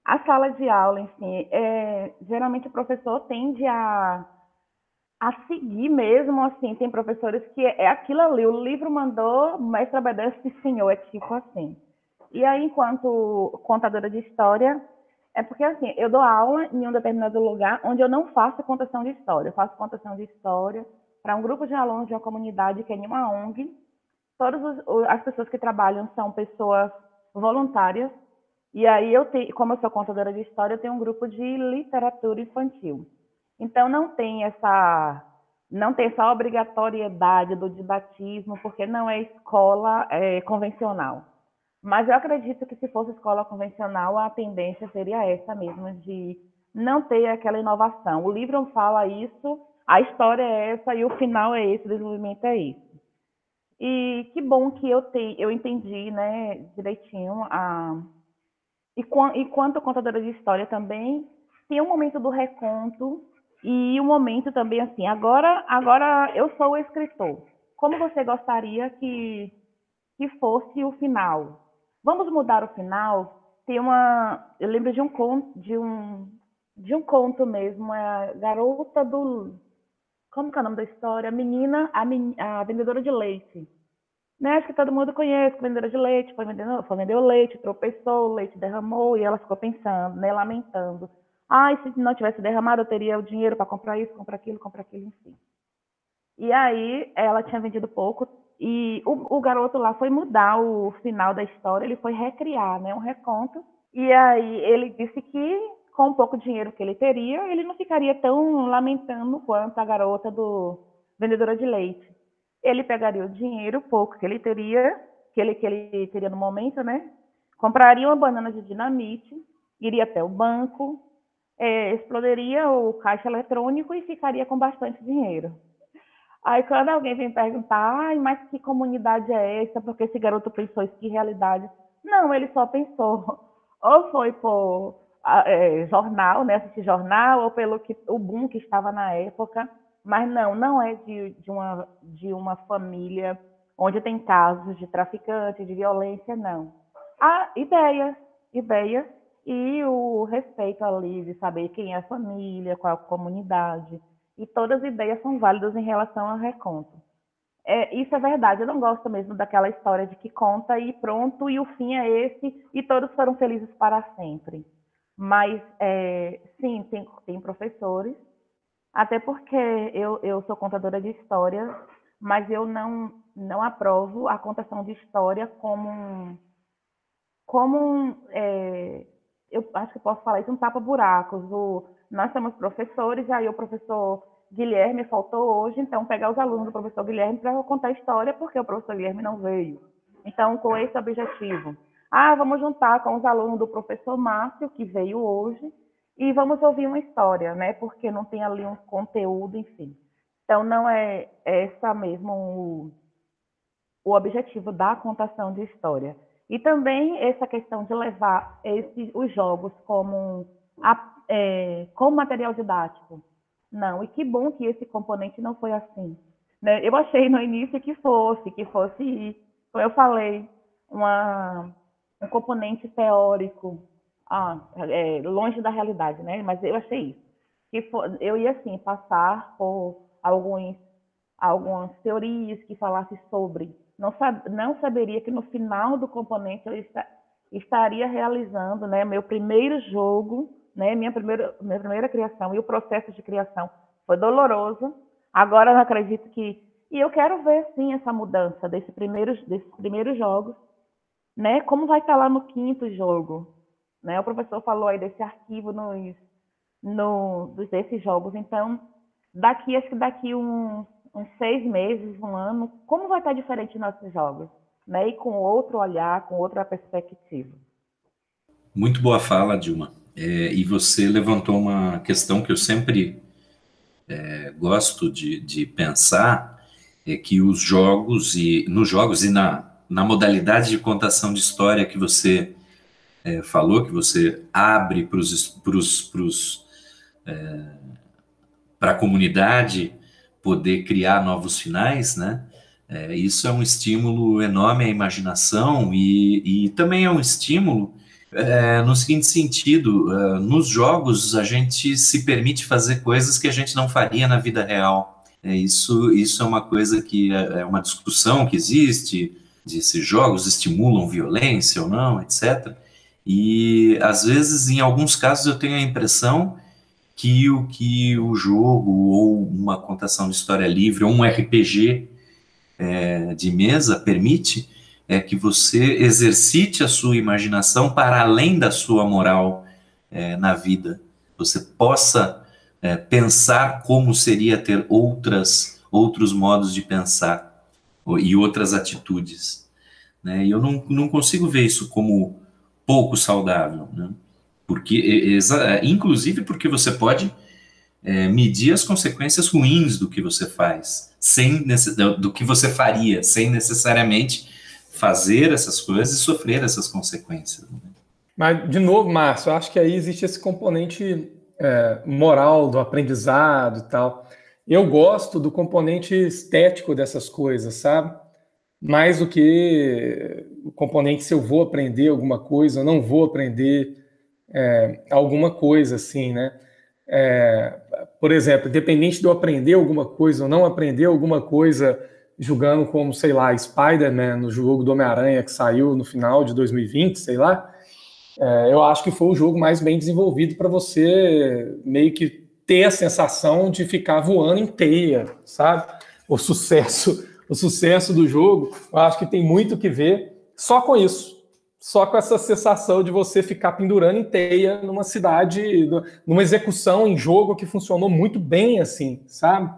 a sala de aula, enfim, é, geralmente o professor tende a, a seguir mesmo, assim, tem professores que é, é aquilo ali, o livro mandou, mas obedece, senhor, é tipo assim. E aí, enquanto contadora de história, é porque, assim, eu dou aula em um determinado lugar onde eu não faço contação de história. Eu faço contação de história para um grupo de alunos de uma comunidade que é uma ONG. Todas as pessoas que trabalham são pessoas voluntárias. E aí, eu tenho, como eu sou contadora de história, eu tenho um grupo de literatura infantil. Então, não tem essa não tem essa obrigatoriedade do didatismo, porque não é escola é, convencional. Mas eu acredito que se fosse escola convencional, a tendência seria essa mesmo, de não ter aquela inovação. O livro fala isso, a história é essa e o final é esse, o desenvolvimento é esse. E que bom que eu, te, eu entendi né, direitinho. A... E, e quanto contadora de história também, tem um momento do reconto e um momento também assim, agora, agora eu sou o escritor. Como você gostaria que, que fosse o final? Vamos mudar o final. Tem uma, eu lembro de um conto, de um, de um conto mesmo, é a garota do, como que é o nome da história? Menina, a, men, a vendedora de leite. Né? Acho que todo mundo conhece, vendedora de leite, foi vender, foi vender o leite, tropeçou, o leite derramou e ela ficou pensando, né, lamentando. Ai, se não tivesse derramado, eu teria o dinheiro para comprar isso, comprar aquilo, comprar aquilo, enfim. E aí ela tinha vendido pouco, e o, o, garoto lá foi mudar o final da história, ele foi recriar, né, um reconto. E aí ele disse que com o pouco dinheiro que ele teria, ele não ficaria tão lamentando quanto a garota do vendedora de leite. Ele pegaria o dinheiro pouco que ele teria, que ele que ele teria no momento, né? Compraria uma banana de dinamite, iria até o banco, é, explodiria o caixa eletrônico e ficaria com bastante dinheiro. Aí quando alguém vem perguntar, ai, mas que comunidade é essa? Porque esse garoto pensou isso, que realidade? Não, ele só pensou. Ou foi por é, jornal, né, jornal, ou pelo que, o boom que estava na época, mas não, não é de, de, uma, de uma família onde tem casos de traficante, de violência, não. A ideia, ideia e o respeito ali de saber quem é a família, qual a comunidade, e todas as ideias são válidas em relação ao reconto. É, isso é verdade, eu não gosto mesmo daquela história de que conta e pronto, e o fim é esse, e todos foram felizes para sempre. Mas, é, sim, tem, tem professores, até porque eu, eu sou contadora de história, mas eu não, não aprovo a contação de história como um, como um, é, eu acho que posso falar isso, um tapa-buracos. Nós somos professores, aí o professor Guilherme faltou hoje, então pegar os alunos do professor Guilherme para contar a história, porque o professor Guilherme não veio. Então, com esse objetivo. Ah, vamos juntar com os alunos do professor Márcio, que veio hoje, e vamos ouvir uma história, né? Porque não tem ali um conteúdo, enfim. Então, não é essa mesmo o, o objetivo da contação de história. E também essa questão de levar esse, os jogos como, a, é, como material didático. Não, e que bom que esse componente não foi assim. Né? Eu achei no início que fosse, que fosse, como eu falei, uma, um componente teórico, ah, é, longe da realidade, né? Mas eu achei isso. Que for, eu ia, assim, passar por alguns, algumas teorias que falassem sobre não, sab, não saberia que no final do componente eu estaria realizando né, meu primeiro jogo, né, minha, primeira, minha primeira criação, e o processo de criação foi doloroso. Agora eu acredito que. E eu quero ver, sim, essa mudança desse primeiro, desses primeiros jogos. Né? Como vai estar lá no quinto jogo? Né? O professor falou aí desse arquivo nos, no, desses jogos. Então, daqui, acho que daqui um, uns seis meses, um ano, como vai estar diferente nossos jogos? Né? E com outro olhar, com outra perspectiva. Muito boa fala, Dilma. É, e você levantou uma questão que eu sempre é, gosto de, de, pensar, é que os jogos e nos jogos e na, na modalidade de contação de história que você é, falou, que você abre para para a comunidade poder criar novos finais, né? É, isso é um estímulo enorme à imaginação e, e também é um estímulo é, no seguinte sentido: é, nos jogos a gente se permite fazer coisas que a gente não faria na vida real. É, isso, isso é uma coisa que é, é uma discussão que existe de se jogos estimulam violência ou não, etc. E às vezes, em alguns casos, eu tenho a impressão que o que o jogo ou uma contação de história livre ou um RPG é, de mesa permite é que você exercite a sua imaginação para além da sua moral é, na vida. Você possa é, pensar como seria ter outras outros modos de pensar e outras atitudes. Né? E eu não, não consigo ver isso como pouco saudável. Né? Porque, inclusive porque você pode é, medir as consequências ruins do que você faz, sem do que você faria, sem necessariamente fazer essas coisas e sofrer essas consequências. Né? Mas, de novo, Márcio, eu acho que aí existe esse componente é, moral do aprendizado e tal. Eu gosto do componente estético dessas coisas, sabe? Mais do que o componente se eu vou aprender alguma coisa, ou não vou aprender é, alguma coisa, assim, né? É, por exemplo, independente de eu aprender alguma coisa ou não aprender alguma coisa, julgando como, sei lá, Spider-Man no jogo do Homem-Aranha que saiu no final de 2020, sei lá, é, eu acho que foi o jogo mais bem desenvolvido para você meio que ter a sensação de ficar voando em teia, sabe? O sucesso, o sucesso do jogo, eu acho que tem muito que ver só com isso só com essa sensação de você ficar pendurando em teia numa cidade, numa execução em jogo que funcionou muito bem, assim, sabe?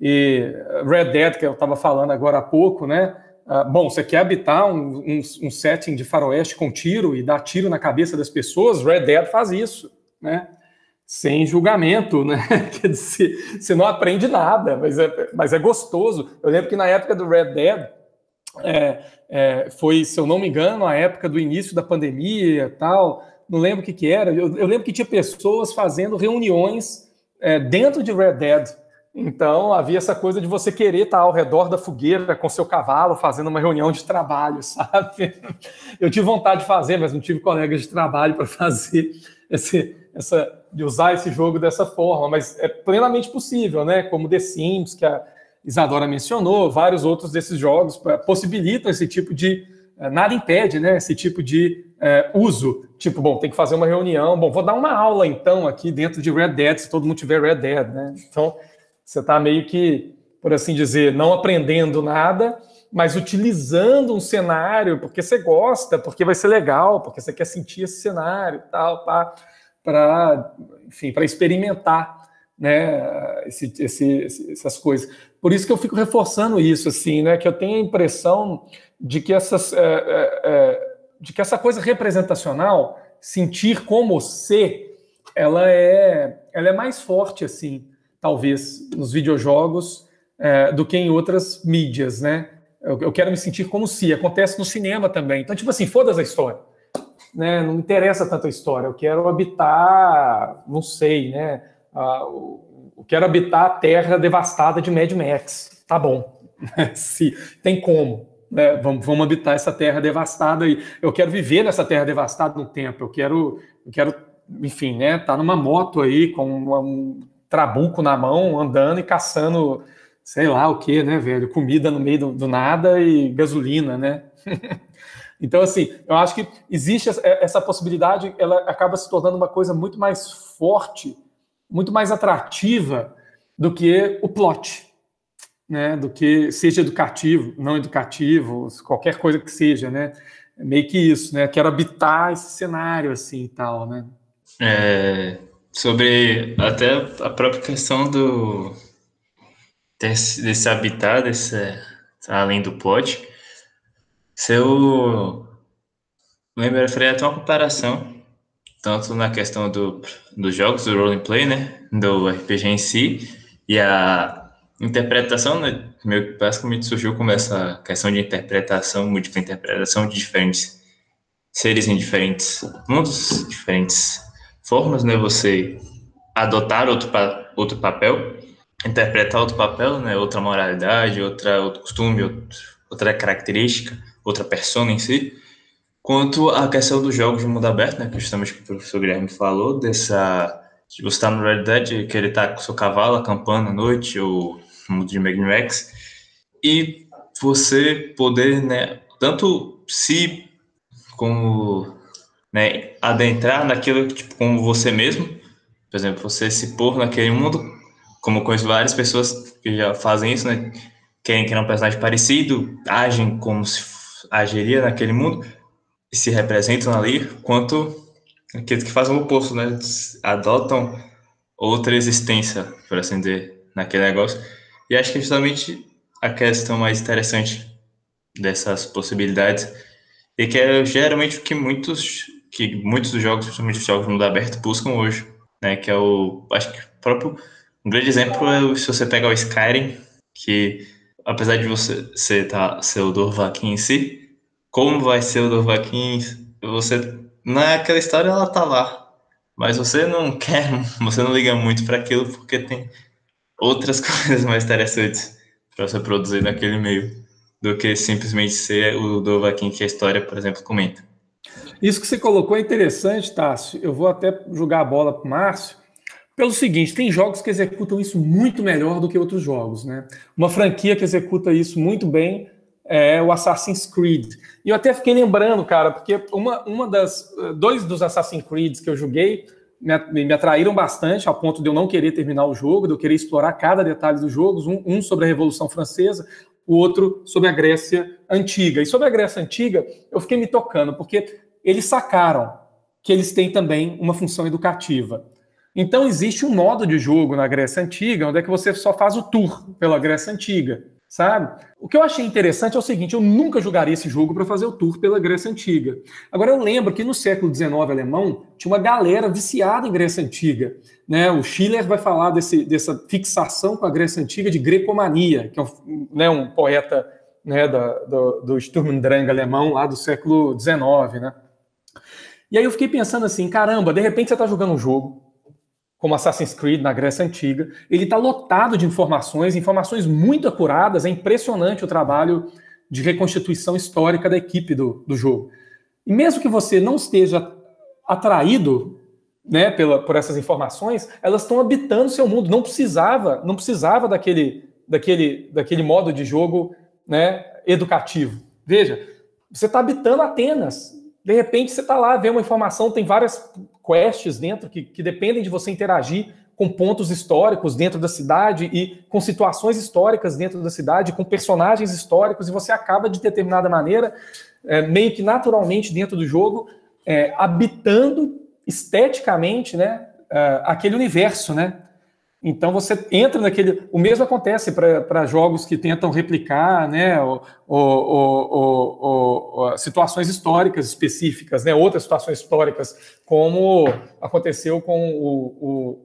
E Red Dead, que eu estava falando agora há pouco, né? Ah, bom, você quer habitar um, um, um, setting de faroeste com tiro e dar tiro na cabeça das pessoas? Red Dead faz isso, né? sem julgamento, né? Quer dizer, você não aprende nada, mas é, mas é gostoso. Eu lembro que na época do Red Dead, é, é, foi, se eu não me engano, a época do início da pandemia tal, não lembro o que, que era. Eu, eu lembro que tinha pessoas fazendo reuniões é, dentro de Red Dead. Então havia essa coisa de você querer estar ao redor da fogueira com seu cavalo fazendo uma reunião de trabalho, sabe? Eu tive vontade de fazer, mas não tive colegas de trabalho para fazer esse, essa, de usar esse jogo dessa forma. Mas é plenamente possível, né? Como The Sims, que a Isadora mencionou, vários outros desses jogos possibilitam esse tipo de eh, nada impede, né? Esse tipo de é, uso. Tipo, bom, tem que fazer uma reunião. Bom, vou dar uma aula então aqui dentro de Red Dead, se todo mundo tiver Red Dead, né? Então, você está meio que, por assim dizer, não aprendendo nada, mas utilizando um cenário porque você gosta, porque vai ser legal, porque você quer sentir esse cenário tal, para, enfim, para experimentar né, esse, esse, essas coisas. Por isso que eu fico reforçando isso, assim, né, que eu tenho a impressão de que, essas, é, é, é, de que essa coisa representacional, sentir como ser, ela é, ela é mais forte, assim, talvez, nos videojogos é, do que em outras mídias, né? Eu, eu, quero me sentir como se. Acontece no cinema também. Então, tipo assim, foda-se a história. Né? Não me interessa tanto a história. Eu quero habitar, não sei, né? eu quero habitar a terra devastada de Mad Max. Tá bom. se tem como né, vamos, vamos habitar essa terra devastada aí. Eu quero viver nessa terra devastada no tempo. Eu quero, eu quero, enfim, né, tá numa moto aí com um trabuco na mão, andando e caçando, sei lá o que, né, velho, comida no meio do, do nada e gasolina, né? então, assim, eu acho que existe essa possibilidade, ela acaba se tornando uma coisa muito mais forte, muito mais atrativa do que o plot né, do que seja educativo, não educativo, qualquer coisa que seja, né? Meio que isso, né? Quero habitar esse cenário assim e tal, né? É, sobre até a própria questão do desse, desse habitar, desse, além do plot, se eu lembro, faria até uma comparação, tanto na questão do, dos jogos, do role play, né, do RPG em si, e a interpretação, né, meu, basicamente surgiu como essa questão de interpretação, múltipla interpretação de diferentes seres em diferentes mundos, diferentes formas, né, você adotar outro, pa outro papel, interpretar outro papel, né, outra moralidade, outra, outro costume, outro, outra característica, outra persona em si, quanto à questão dos jogos de mundo aberto, né, que justamente o professor Guilherme falou, dessa de você estar no Red Dead, querer estar com seu cavalo acampando à noite, ou mundo de Mad Max, e você poder, né, tanto se como né, adentrar naquilo tipo, como você mesmo, por exemplo, você se pôr naquele mundo, como conheço várias pessoas que já fazem isso, né, querem criar um personagem parecido, agem como se agiria naquele mundo, e se representam ali, quanto aqueles que fazem o oposto, né, adotam outra existência, por assim dizer, naquele negócio, e acho que é justamente a questão mais interessante dessas possibilidades e que é geralmente o que muitos que muitos dos jogos, principalmente os jogos mundo aberto, buscam hoje, né? Que é o acho que o próprio um grande exemplo é se você pegar o Skyrim, que apesar de você ser, tá, ser o Dorvakin em si, como vai ser o Dorvakin, você naquela história ela tá lá, mas você não quer, você não liga muito para aquilo porque tem outras coisas mais interessantes para você produzir naquele meio do que simplesmente ser o Dovahkiin que a história, por exemplo, comenta. Isso que você colocou é interessante, Tássio. Eu vou até jogar a bola para o Márcio. Pelo seguinte, tem jogos que executam isso muito melhor do que outros jogos, né? Uma franquia que executa isso muito bem é o Assassin's Creed. E eu até fiquei lembrando, cara, porque uma, uma das dois dos Assassin's Creed que eu joguei me, me atraíram bastante, ao ponto de eu não querer terminar o jogo, de eu querer explorar cada detalhe dos jogos, um, um sobre a Revolução Francesa, o outro sobre a Grécia Antiga. E sobre a Grécia Antiga, eu fiquei me tocando, porque eles sacaram que eles têm também uma função educativa. Então existe um modo de jogo na Grécia Antiga, onde é que você só faz o tour pela Grécia Antiga. sabe? O que eu achei interessante é o seguinte: eu nunca jogaria esse jogo para fazer o tour pela Grécia Antiga. Agora, eu lembro que no século XIX alemão tinha uma galera viciada em Grécia Antiga. Né? O Schiller vai falar desse, dessa fixação com a Grécia Antiga de grecomania, que é um, né, um poeta né, da, do, do Sturm und Drang alemão lá do século XIX. Né? E aí eu fiquei pensando assim: caramba, de repente você está jogando um jogo como Assassin's Creed na Grécia Antiga. Ele está lotado de informações, informações muito acuradas. É impressionante o trabalho de reconstituição histórica da equipe do, do jogo. E mesmo que você não esteja atraído né, pela, por essas informações, elas estão habitando seu mundo. Não precisava, não precisava daquele, daquele, daquele modo de jogo né, educativo. Veja, você está habitando Atenas. De repente você está lá, vê uma informação, tem várias quests dentro que, que dependem de você interagir com pontos históricos dentro da cidade e com situações históricas dentro da cidade, com personagens históricos, e você acaba de determinada maneira, é, meio que naturalmente dentro do jogo, é, habitando esteticamente né, é, aquele universo, né? Então você entra naquele. O mesmo acontece para jogos que tentam replicar né, o, o, o, situações históricas específicas, né, outras situações históricas, como aconteceu com o,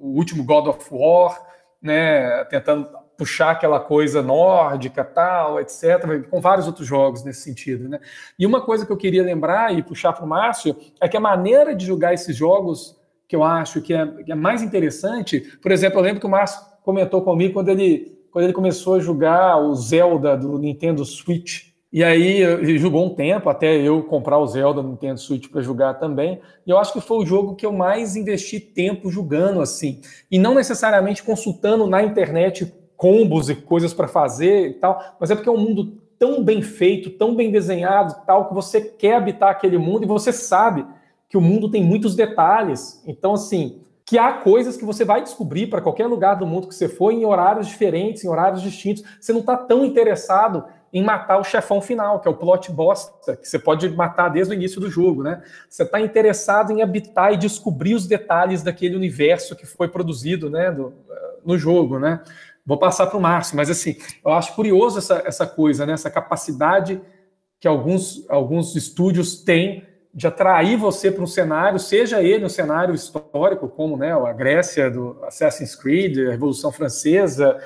último God of War, né, tentando puxar aquela coisa nórdica, tal, etc., com vários outros jogos nesse sentido. Né? E uma coisa que eu queria lembrar e puxar para o Márcio é que a maneira de jogar esses jogos que eu acho que é, que é mais interessante. Por exemplo, eu lembro que o Márcio comentou comigo quando ele, quando ele começou a jogar o Zelda do Nintendo Switch. E aí ele jogou um tempo até eu comprar o Zelda no Nintendo Switch para jogar também. E eu acho que foi o jogo que eu mais investi tempo jogando assim. E não necessariamente consultando na internet combos e coisas para fazer e tal, mas é porque é um mundo tão bem feito, tão bem desenhado, tal que você quer habitar aquele mundo e você sabe que o mundo tem muitos detalhes. Então, assim, que há coisas que você vai descobrir para qualquer lugar do mundo que você for em horários diferentes, em horários distintos. Você não está tão interessado em matar o chefão final, que é o plot bosta, que você pode matar desde o início do jogo, né? Você está interessado em habitar e descobrir os detalhes daquele universo que foi produzido, né, do, no jogo, né? Vou passar para o Márcio, mas assim, eu acho curioso essa, essa coisa, né? Essa capacidade que alguns, alguns estúdios têm de atrair você para um cenário, seja ele um cenário histórico, como né, a Grécia do Assassin's Creed, a Revolução Francesa,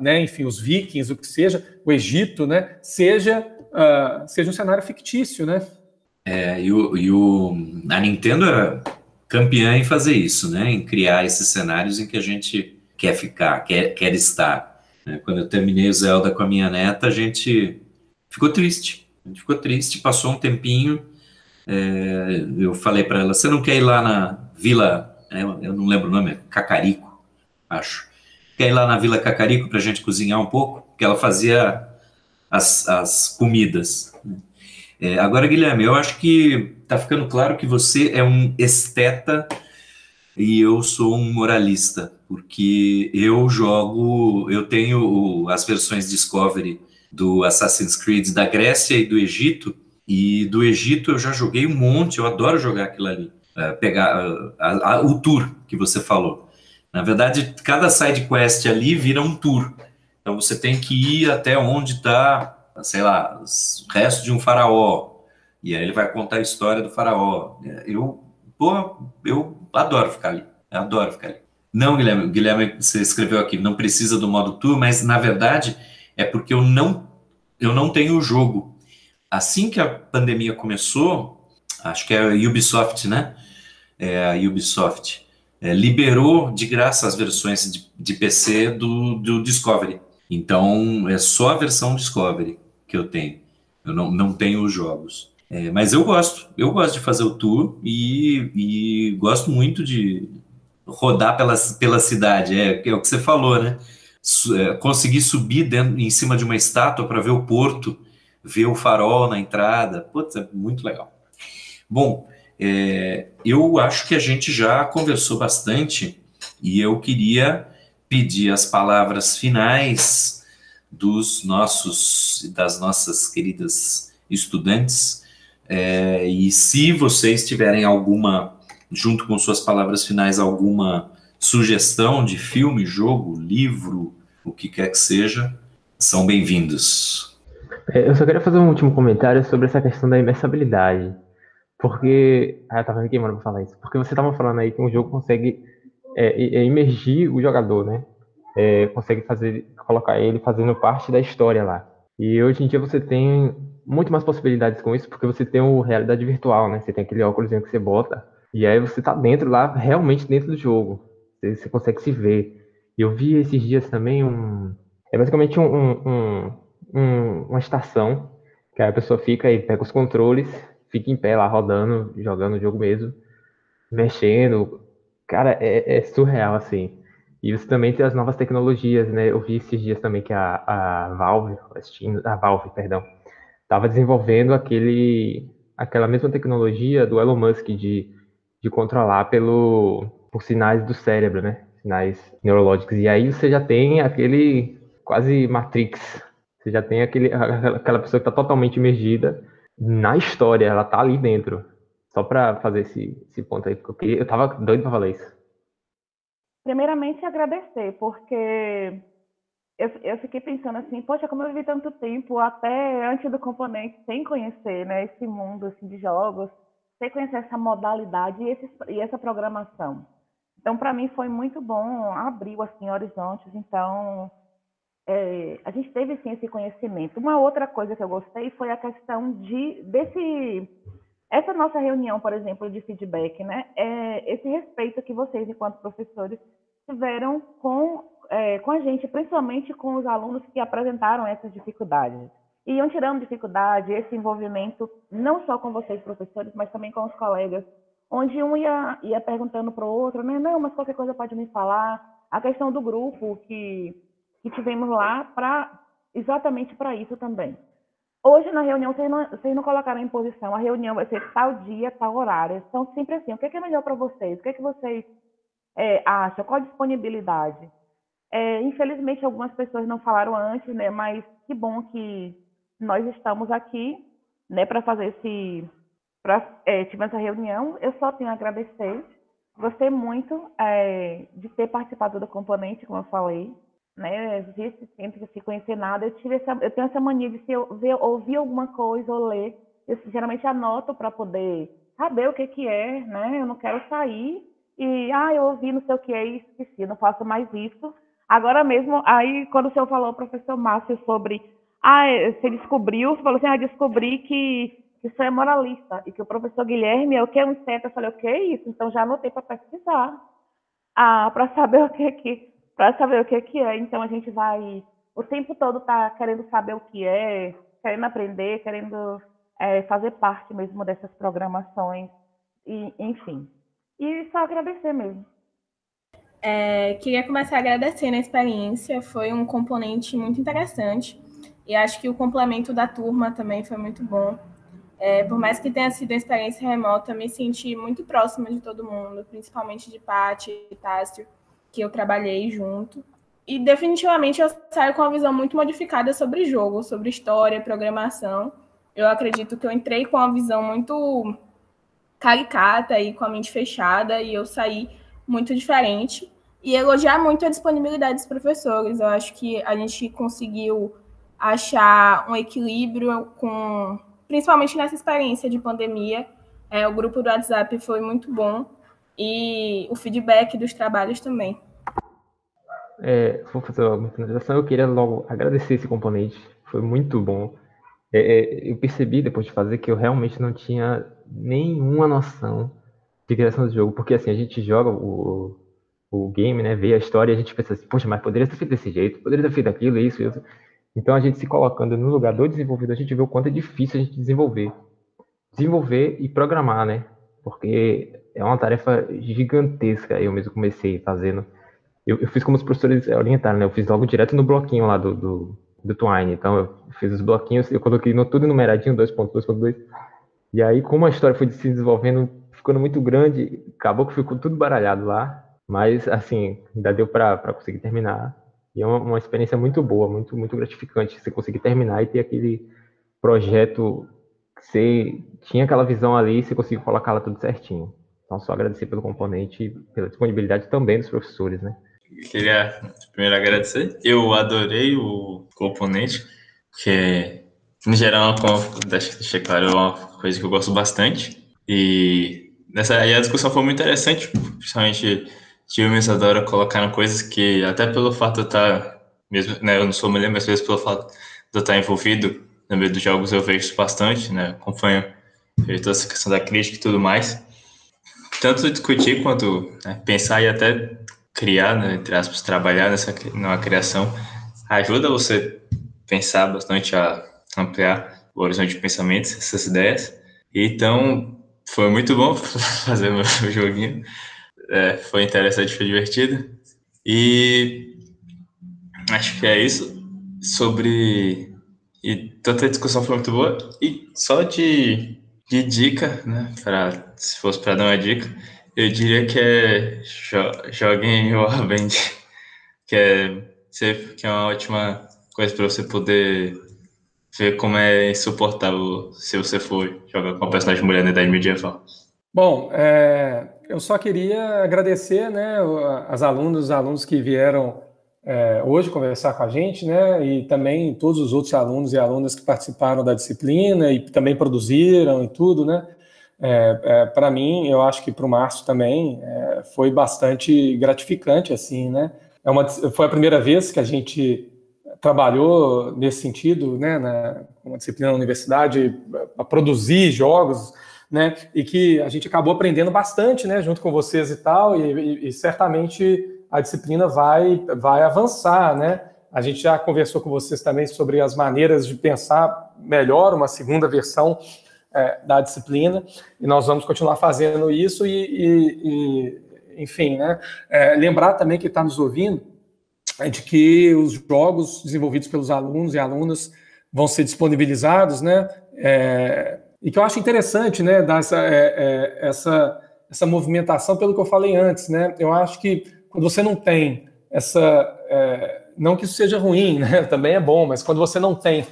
né, enfim, os vikings, o que seja, o Egito, né, seja, uh, seja um cenário fictício, né? É, e, o, e o, a Nintendo é campeã em fazer isso, né, em criar esses cenários em que a gente quer ficar, quer, quer estar. Né? Quando eu terminei o Zelda com a minha neta, a gente ficou triste, a gente ficou triste, passou um tempinho é, eu falei para ela: você não quer ir lá na Vila, é, eu não lembro o nome, é Cacarico, acho. Quer ir lá na Vila Cacarico para a gente cozinhar um pouco? Porque ela fazia as, as comidas. Né? É, agora, Guilherme, eu acho que está ficando claro que você é um esteta e eu sou um moralista, porque eu jogo, eu tenho as versões Discovery do Assassin's Creed da Grécia e do Egito, e do Egito eu já joguei um monte, eu adoro jogar aquilo ali. É, pegar a, a, o tour que você falou. Na verdade, cada side quest ali vira um tour. Então você tem que ir até onde está, sei lá, o resto de um faraó. E aí ele vai contar a história do faraó. Eu, pô, eu adoro ficar ali. Eu adoro ficar ali. Não, Guilherme, Guilherme, você escreveu aqui, não precisa do modo tour, mas na verdade é porque eu não, eu não tenho o jogo assim que a pandemia começou, acho que é a Ubisoft, né? É a Ubisoft é, liberou de graça as versões de, de PC do, do, Discovery. Então é só a versão Discovery que eu tenho. Eu não, não tenho os jogos. É, mas eu gosto, eu gosto de fazer o tour e, e gosto muito de rodar pela, pela cidade. É, é o que você falou, né? É, conseguir subir dentro, em cima de uma estátua para ver o porto ver o farol na entrada. Putz, é muito legal. Bom, é, eu acho que a gente já conversou bastante e eu queria pedir as palavras finais dos nossos, das nossas queridas estudantes. É, e se vocês tiverem alguma, junto com suas palavras finais, alguma sugestão de filme, jogo, livro, o que quer que seja, São bem-vindos. É, eu só queria fazer um último comentário sobre essa questão da imersabilidade. Porque. Ah, eu tava me queimando pra falar isso. Porque você tava falando aí que um jogo consegue é, é, imergir o jogador, né? É, consegue fazer, colocar ele fazendo parte da história lá. E hoje em dia você tem muito mais possibilidades com isso, porque você tem o realidade virtual, né? Você tem aquele óculos que você bota, e aí você tá dentro lá, realmente dentro do jogo. Você, você consegue se ver. Eu vi esses dias também um. É basicamente um, um, um, uma estação, que a pessoa fica e pega os controles, fica em pé lá rodando, jogando o jogo mesmo, mexendo. Cara, é, é surreal, assim. E você também tem as novas tecnologias, né? Eu vi esses dias também que a, a Valve, a Valve, perdão, estava desenvolvendo aquele, aquela mesma tecnologia do Elon Musk de, de controlar pelo, por sinais do cérebro, né? Sinais neurológicos. E aí você já tem aquele quase Matrix. Você já tem aquele, aquela pessoa que está totalmente imergida na história, ela tá ali dentro. Só para fazer esse, esse ponto aí, porque eu, tava doido para falar isso. Primeiramente, agradecer, porque eu, eu fiquei pensando assim, poxa, como eu vivi tanto tempo, até antes do componente, sem conhecer né, esse mundo assim, de jogos, sem conhecer essa modalidade e, esse, e essa programação. Então, para mim, foi muito bom, abriu assim, horizontes. Então, é, a gente teve sim esse conhecimento. Uma outra coisa que eu gostei foi a questão de desse essa nossa reunião, por exemplo, de feedback, né? É esse respeito que vocês, enquanto professores, tiveram com, é, com a gente, principalmente com os alunos que apresentaram essas dificuldades. E iam tirando dificuldade, esse envolvimento, não só com vocês, professores, mas também com os colegas, onde um ia, ia perguntando para o outro, né? Não, mas qualquer coisa pode me falar. A questão do grupo que, que tivemos lá, para exatamente para isso também. Hoje, na reunião, vocês não, vocês não colocaram em posição, a reunião vai ser tal dia, tal horário. São sempre assim, o que é, é melhor para vocês? O que é que vocês é, acham? Qual a disponibilidade? É, infelizmente, algumas pessoas não falaram antes, né? Mas que bom que nós estamos aqui, né, para fazer esse... Pra, é, tivemos essa reunião. Eu só tenho a agradecer. Gostei muito é, de ter participado do componente, como eu falei né, tempo de se conhecer nada, eu tive essa, eu tenho essa mania de se eu ver, ouvir alguma coisa ou ler, eu geralmente anoto para poder saber o que que é, né? Eu não quero sair e ah, eu ouvi não sei o que é e esqueci, não faço mais isso. Agora mesmo, aí quando o senhor falou, professor Márcio, sobre ah, você descobriu, você falou assim, ah, descobri que isso é moralista e que o professor Guilherme é o que é um centro, eu falei, o que é isso? Então já anotei para pesquisar. Ah, para saber o que que para saber o que, que é. Então a gente vai o tempo todo tá querendo saber o que é, querendo aprender, querendo é, fazer parte mesmo dessas programações, e, enfim. E só agradecer mesmo. É, queria começar agradecendo a experiência, foi um componente muito interessante e acho que o complemento da turma também foi muito bom. É, por mais que tenha sido uma experiência remota, me senti muito próxima de todo mundo, principalmente de Paty e Tássio, que eu trabalhei junto. E definitivamente eu saio com uma visão muito modificada sobre jogo, sobre história, programação. Eu acredito que eu entrei com uma visão muito caricata e com a mente fechada e eu saí muito diferente. E elogiar muito a disponibilidade dos professores. Eu acho que a gente conseguiu achar um equilíbrio com, principalmente nessa experiência de pandemia. É, o grupo do WhatsApp foi muito bom e o feedback dos trabalhos também é, vou fazer uma finalização, eu queria logo agradecer esse componente, foi muito bom. É, é, eu percebi depois de fazer que eu realmente não tinha nenhuma noção de criação de jogo, porque assim, a gente joga o, o game, né, vê a história e a gente pensa assim, poxa, mas poderia ter feito desse jeito, poderia ter feito aquilo, isso, isso. Então a gente se colocando no lugar do desenvolvedor, a gente vê o quanto é difícil a gente desenvolver. Desenvolver e programar, né? Porque é uma tarefa gigantesca. Eu mesmo comecei fazendo eu, eu fiz como os professores orientaram, né? Eu fiz logo direto no bloquinho lá do, do, do Twine. Então, eu fiz os bloquinhos, eu coloquei no, tudo numeradinho, 2.2.2. E aí, como a história foi se desenvolvendo, ficando muito grande, acabou que ficou tudo baralhado lá. Mas, assim, ainda deu para conseguir terminar. E é uma, uma, experiência muito boa, muito, muito gratificante você conseguir terminar e ter aquele projeto que você tinha aquela visão ali e você conseguiu colocar ela tudo certinho. Então, só agradecer pelo componente e pela disponibilidade também dos professores, né? queria primeiro agradecer. Eu adorei o componente, que em geral, como deixei claro, é uma coisa que eu gosto bastante. E nessa a discussão foi muito interessante, principalmente Tio e Isadora colocaram coisas que, até pelo fato de eu estar, mesmo, né, eu não sou mulher, mas vezes pelo fato de eu estar envolvido no meio dos jogos, eu vejo bastante, né, acompanho toda essa questão da crítica e tudo mais. Tanto discutir quanto né, pensar e até criar, né, entre aspas, trabalhar nessa numa criação, ajuda você pensar bastante a ampliar o horizonte de pensamentos, essas ideias. Então, foi muito bom fazer meu joguinho. É, foi interessante, foi divertido. E acho que é isso. Sobre. E tanta discussão foi muito boa. E só de, de dica, né? Pra, se fosse para dar uma dica, eu diria que é jo, joguem Warband, que é, que é uma ótima coisa para você poder ver como é insuportável se você for jogar com uma personagem mulher na Idade Medieval. Bom, é, eu só queria agradecer né, as alunas, os alunos que vieram é, hoje conversar com a gente, né, e também todos os outros alunos e alunas que participaram da disciplina e também produziram e tudo, né. É, é para mim, eu acho que para o Márcio também é, foi bastante gratificante, assim, né. É uma, foi a primeira vez que a gente trabalhou nesse sentido, né, na uma disciplina na universidade, a produzir jogos, né, e que a gente acabou aprendendo bastante, né, junto com vocês e tal, e, e, e certamente a disciplina vai, vai avançar, né. A gente já conversou com vocês também sobre as maneiras de pensar melhor uma segunda versão é, da disciplina, e nós vamos continuar fazendo isso e, e enfim, né, é, lembrar também que está nos ouvindo é de que os jogos desenvolvidos pelos alunos e alunas vão ser disponibilizados, né? É, e que eu acho interessante, né, dar essa, é, é, essa, essa movimentação, pelo que eu falei antes, né? Eu acho que quando você não tem essa, é, não que isso seja ruim, né? Também é bom, mas quando você não tem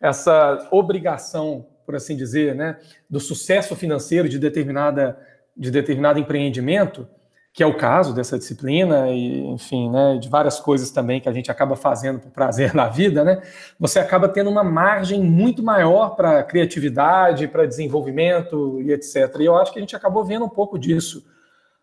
essa obrigação, por assim dizer, né, do sucesso financeiro de determinada de determinado empreendimento, que é o caso dessa disciplina e, enfim, né, de várias coisas também que a gente acaba fazendo por prazer na vida, né, você acaba tendo uma margem muito maior para criatividade, para desenvolvimento e etc. E eu acho que a gente acabou vendo um pouco disso,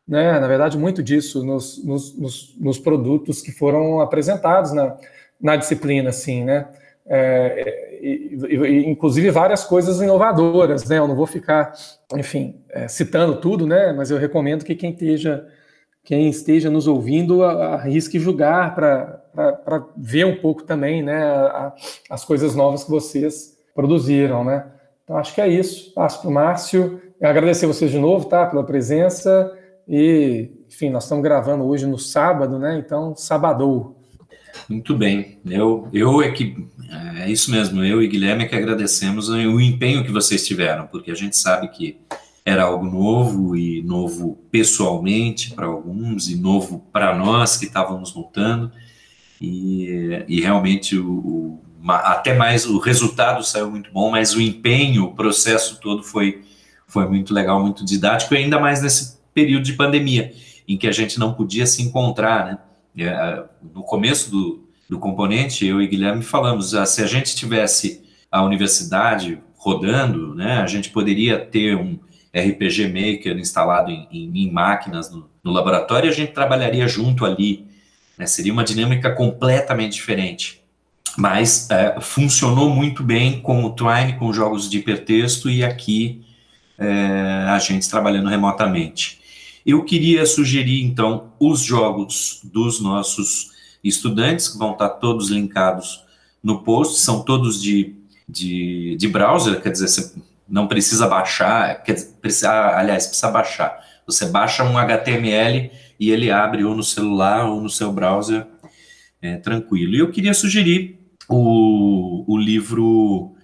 né, na verdade, muito disso nos, nos, nos, produtos que foram apresentados na, na disciplina, assim, né, é, e, e, inclusive várias coisas inovadoras, né? Eu não vou ficar, enfim, é, citando tudo, né? Mas eu recomendo que quem esteja quem esteja nos ouvindo arrisque julgar para ver um pouco também né, a, as coisas novas que vocês produziram. Né? Então, acho que é isso. Passo para o Márcio. Agradecer vocês de novo tá, pela presença. E, enfim, nós estamos gravando hoje no sábado, né? Então, sabadou. Muito bem. Eu, eu é que. É isso mesmo, eu e Guilherme é que agradecemos o empenho que vocês tiveram, porque a gente sabe que era algo novo e novo pessoalmente para alguns e novo para nós que estávamos lutando e, e realmente o, o, até mais o resultado saiu muito bom, mas o empenho, o processo todo foi foi muito legal, muito didático e ainda mais nesse período de pandemia em que a gente não podia se encontrar, né? É, no começo do, do componente, eu e Guilherme falamos, ah, se a gente tivesse a universidade rodando, né, a gente poderia ter um, RPG Maker instalado em, em, em máquinas no, no, laboratório e a gente trabalharia junto ali. Né? Seria uma dinâmica completamente diferente. Mas é, funcionou muito bem com o Twine, com jogos de hipertexto e aqui é, a gente trabalhando remotamente. Eu queria sugerir, então, os jogos dos nossos estudantes, que vão estar todos linkados no post, são todos de, de, de browser, quer dizer, você não precisa baixar, quer dizer, precisa, aliás, precisa baixar. Você baixa um HTML e ele abre ou no celular ou no seu browser é, tranquilo. E eu queria sugerir o, o livro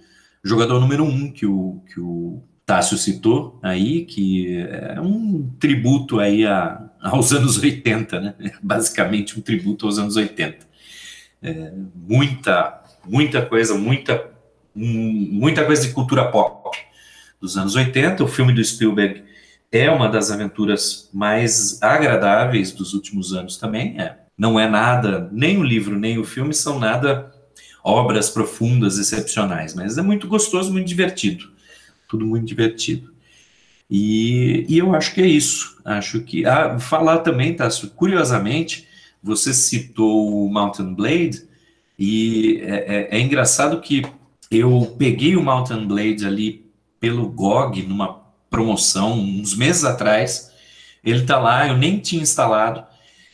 Jogador Número 1, um, que o, que o Tássio citou aí, que é um tributo aí a, aos anos 80, né? Basicamente um tributo aos anos 80. É, muita, muita coisa, muita, muita coisa de cultura pop dos anos 80. O filme do Spielberg é uma das aventuras mais agradáveis dos últimos anos também. É, não é nada, nem o livro, nem o filme são nada obras profundas, excepcionais, mas é muito gostoso, muito divertido. Tudo muito divertido. E, e eu acho que é isso. Acho que. Ah, falar também, Tasso, curiosamente, você citou o Mountain Blade, e é, é, é engraçado que eu peguei o Mountain Blade ali pelo GOG, numa promoção, uns meses atrás. Ele está lá, eu nem tinha instalado.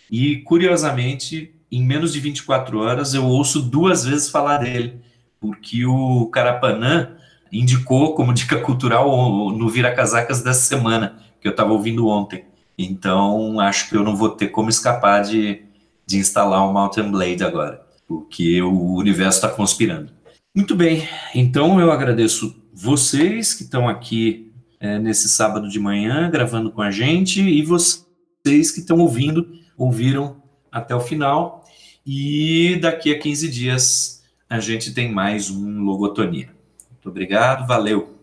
E, curiosamente, em menos de 24 horas, eu ouço duas vezes falar dele, porque o Carapanã indicou como dica cultural no Vira Casacas dessa semana, que eu estava ouvindo ontem. Então, acho que eu não vou ter como escapar de, de instalar o Mountain Blade agora, porque o universo está conspirando. Muito bem, então eu agradeço vocês que estão aqui é, nesse sábado de manhã gravando com a gente e vocês que estão ouvindo, ouviram até o final. E daqui a 15 dias a gente tem mais um Logotonia. Muito obrigado, valeu!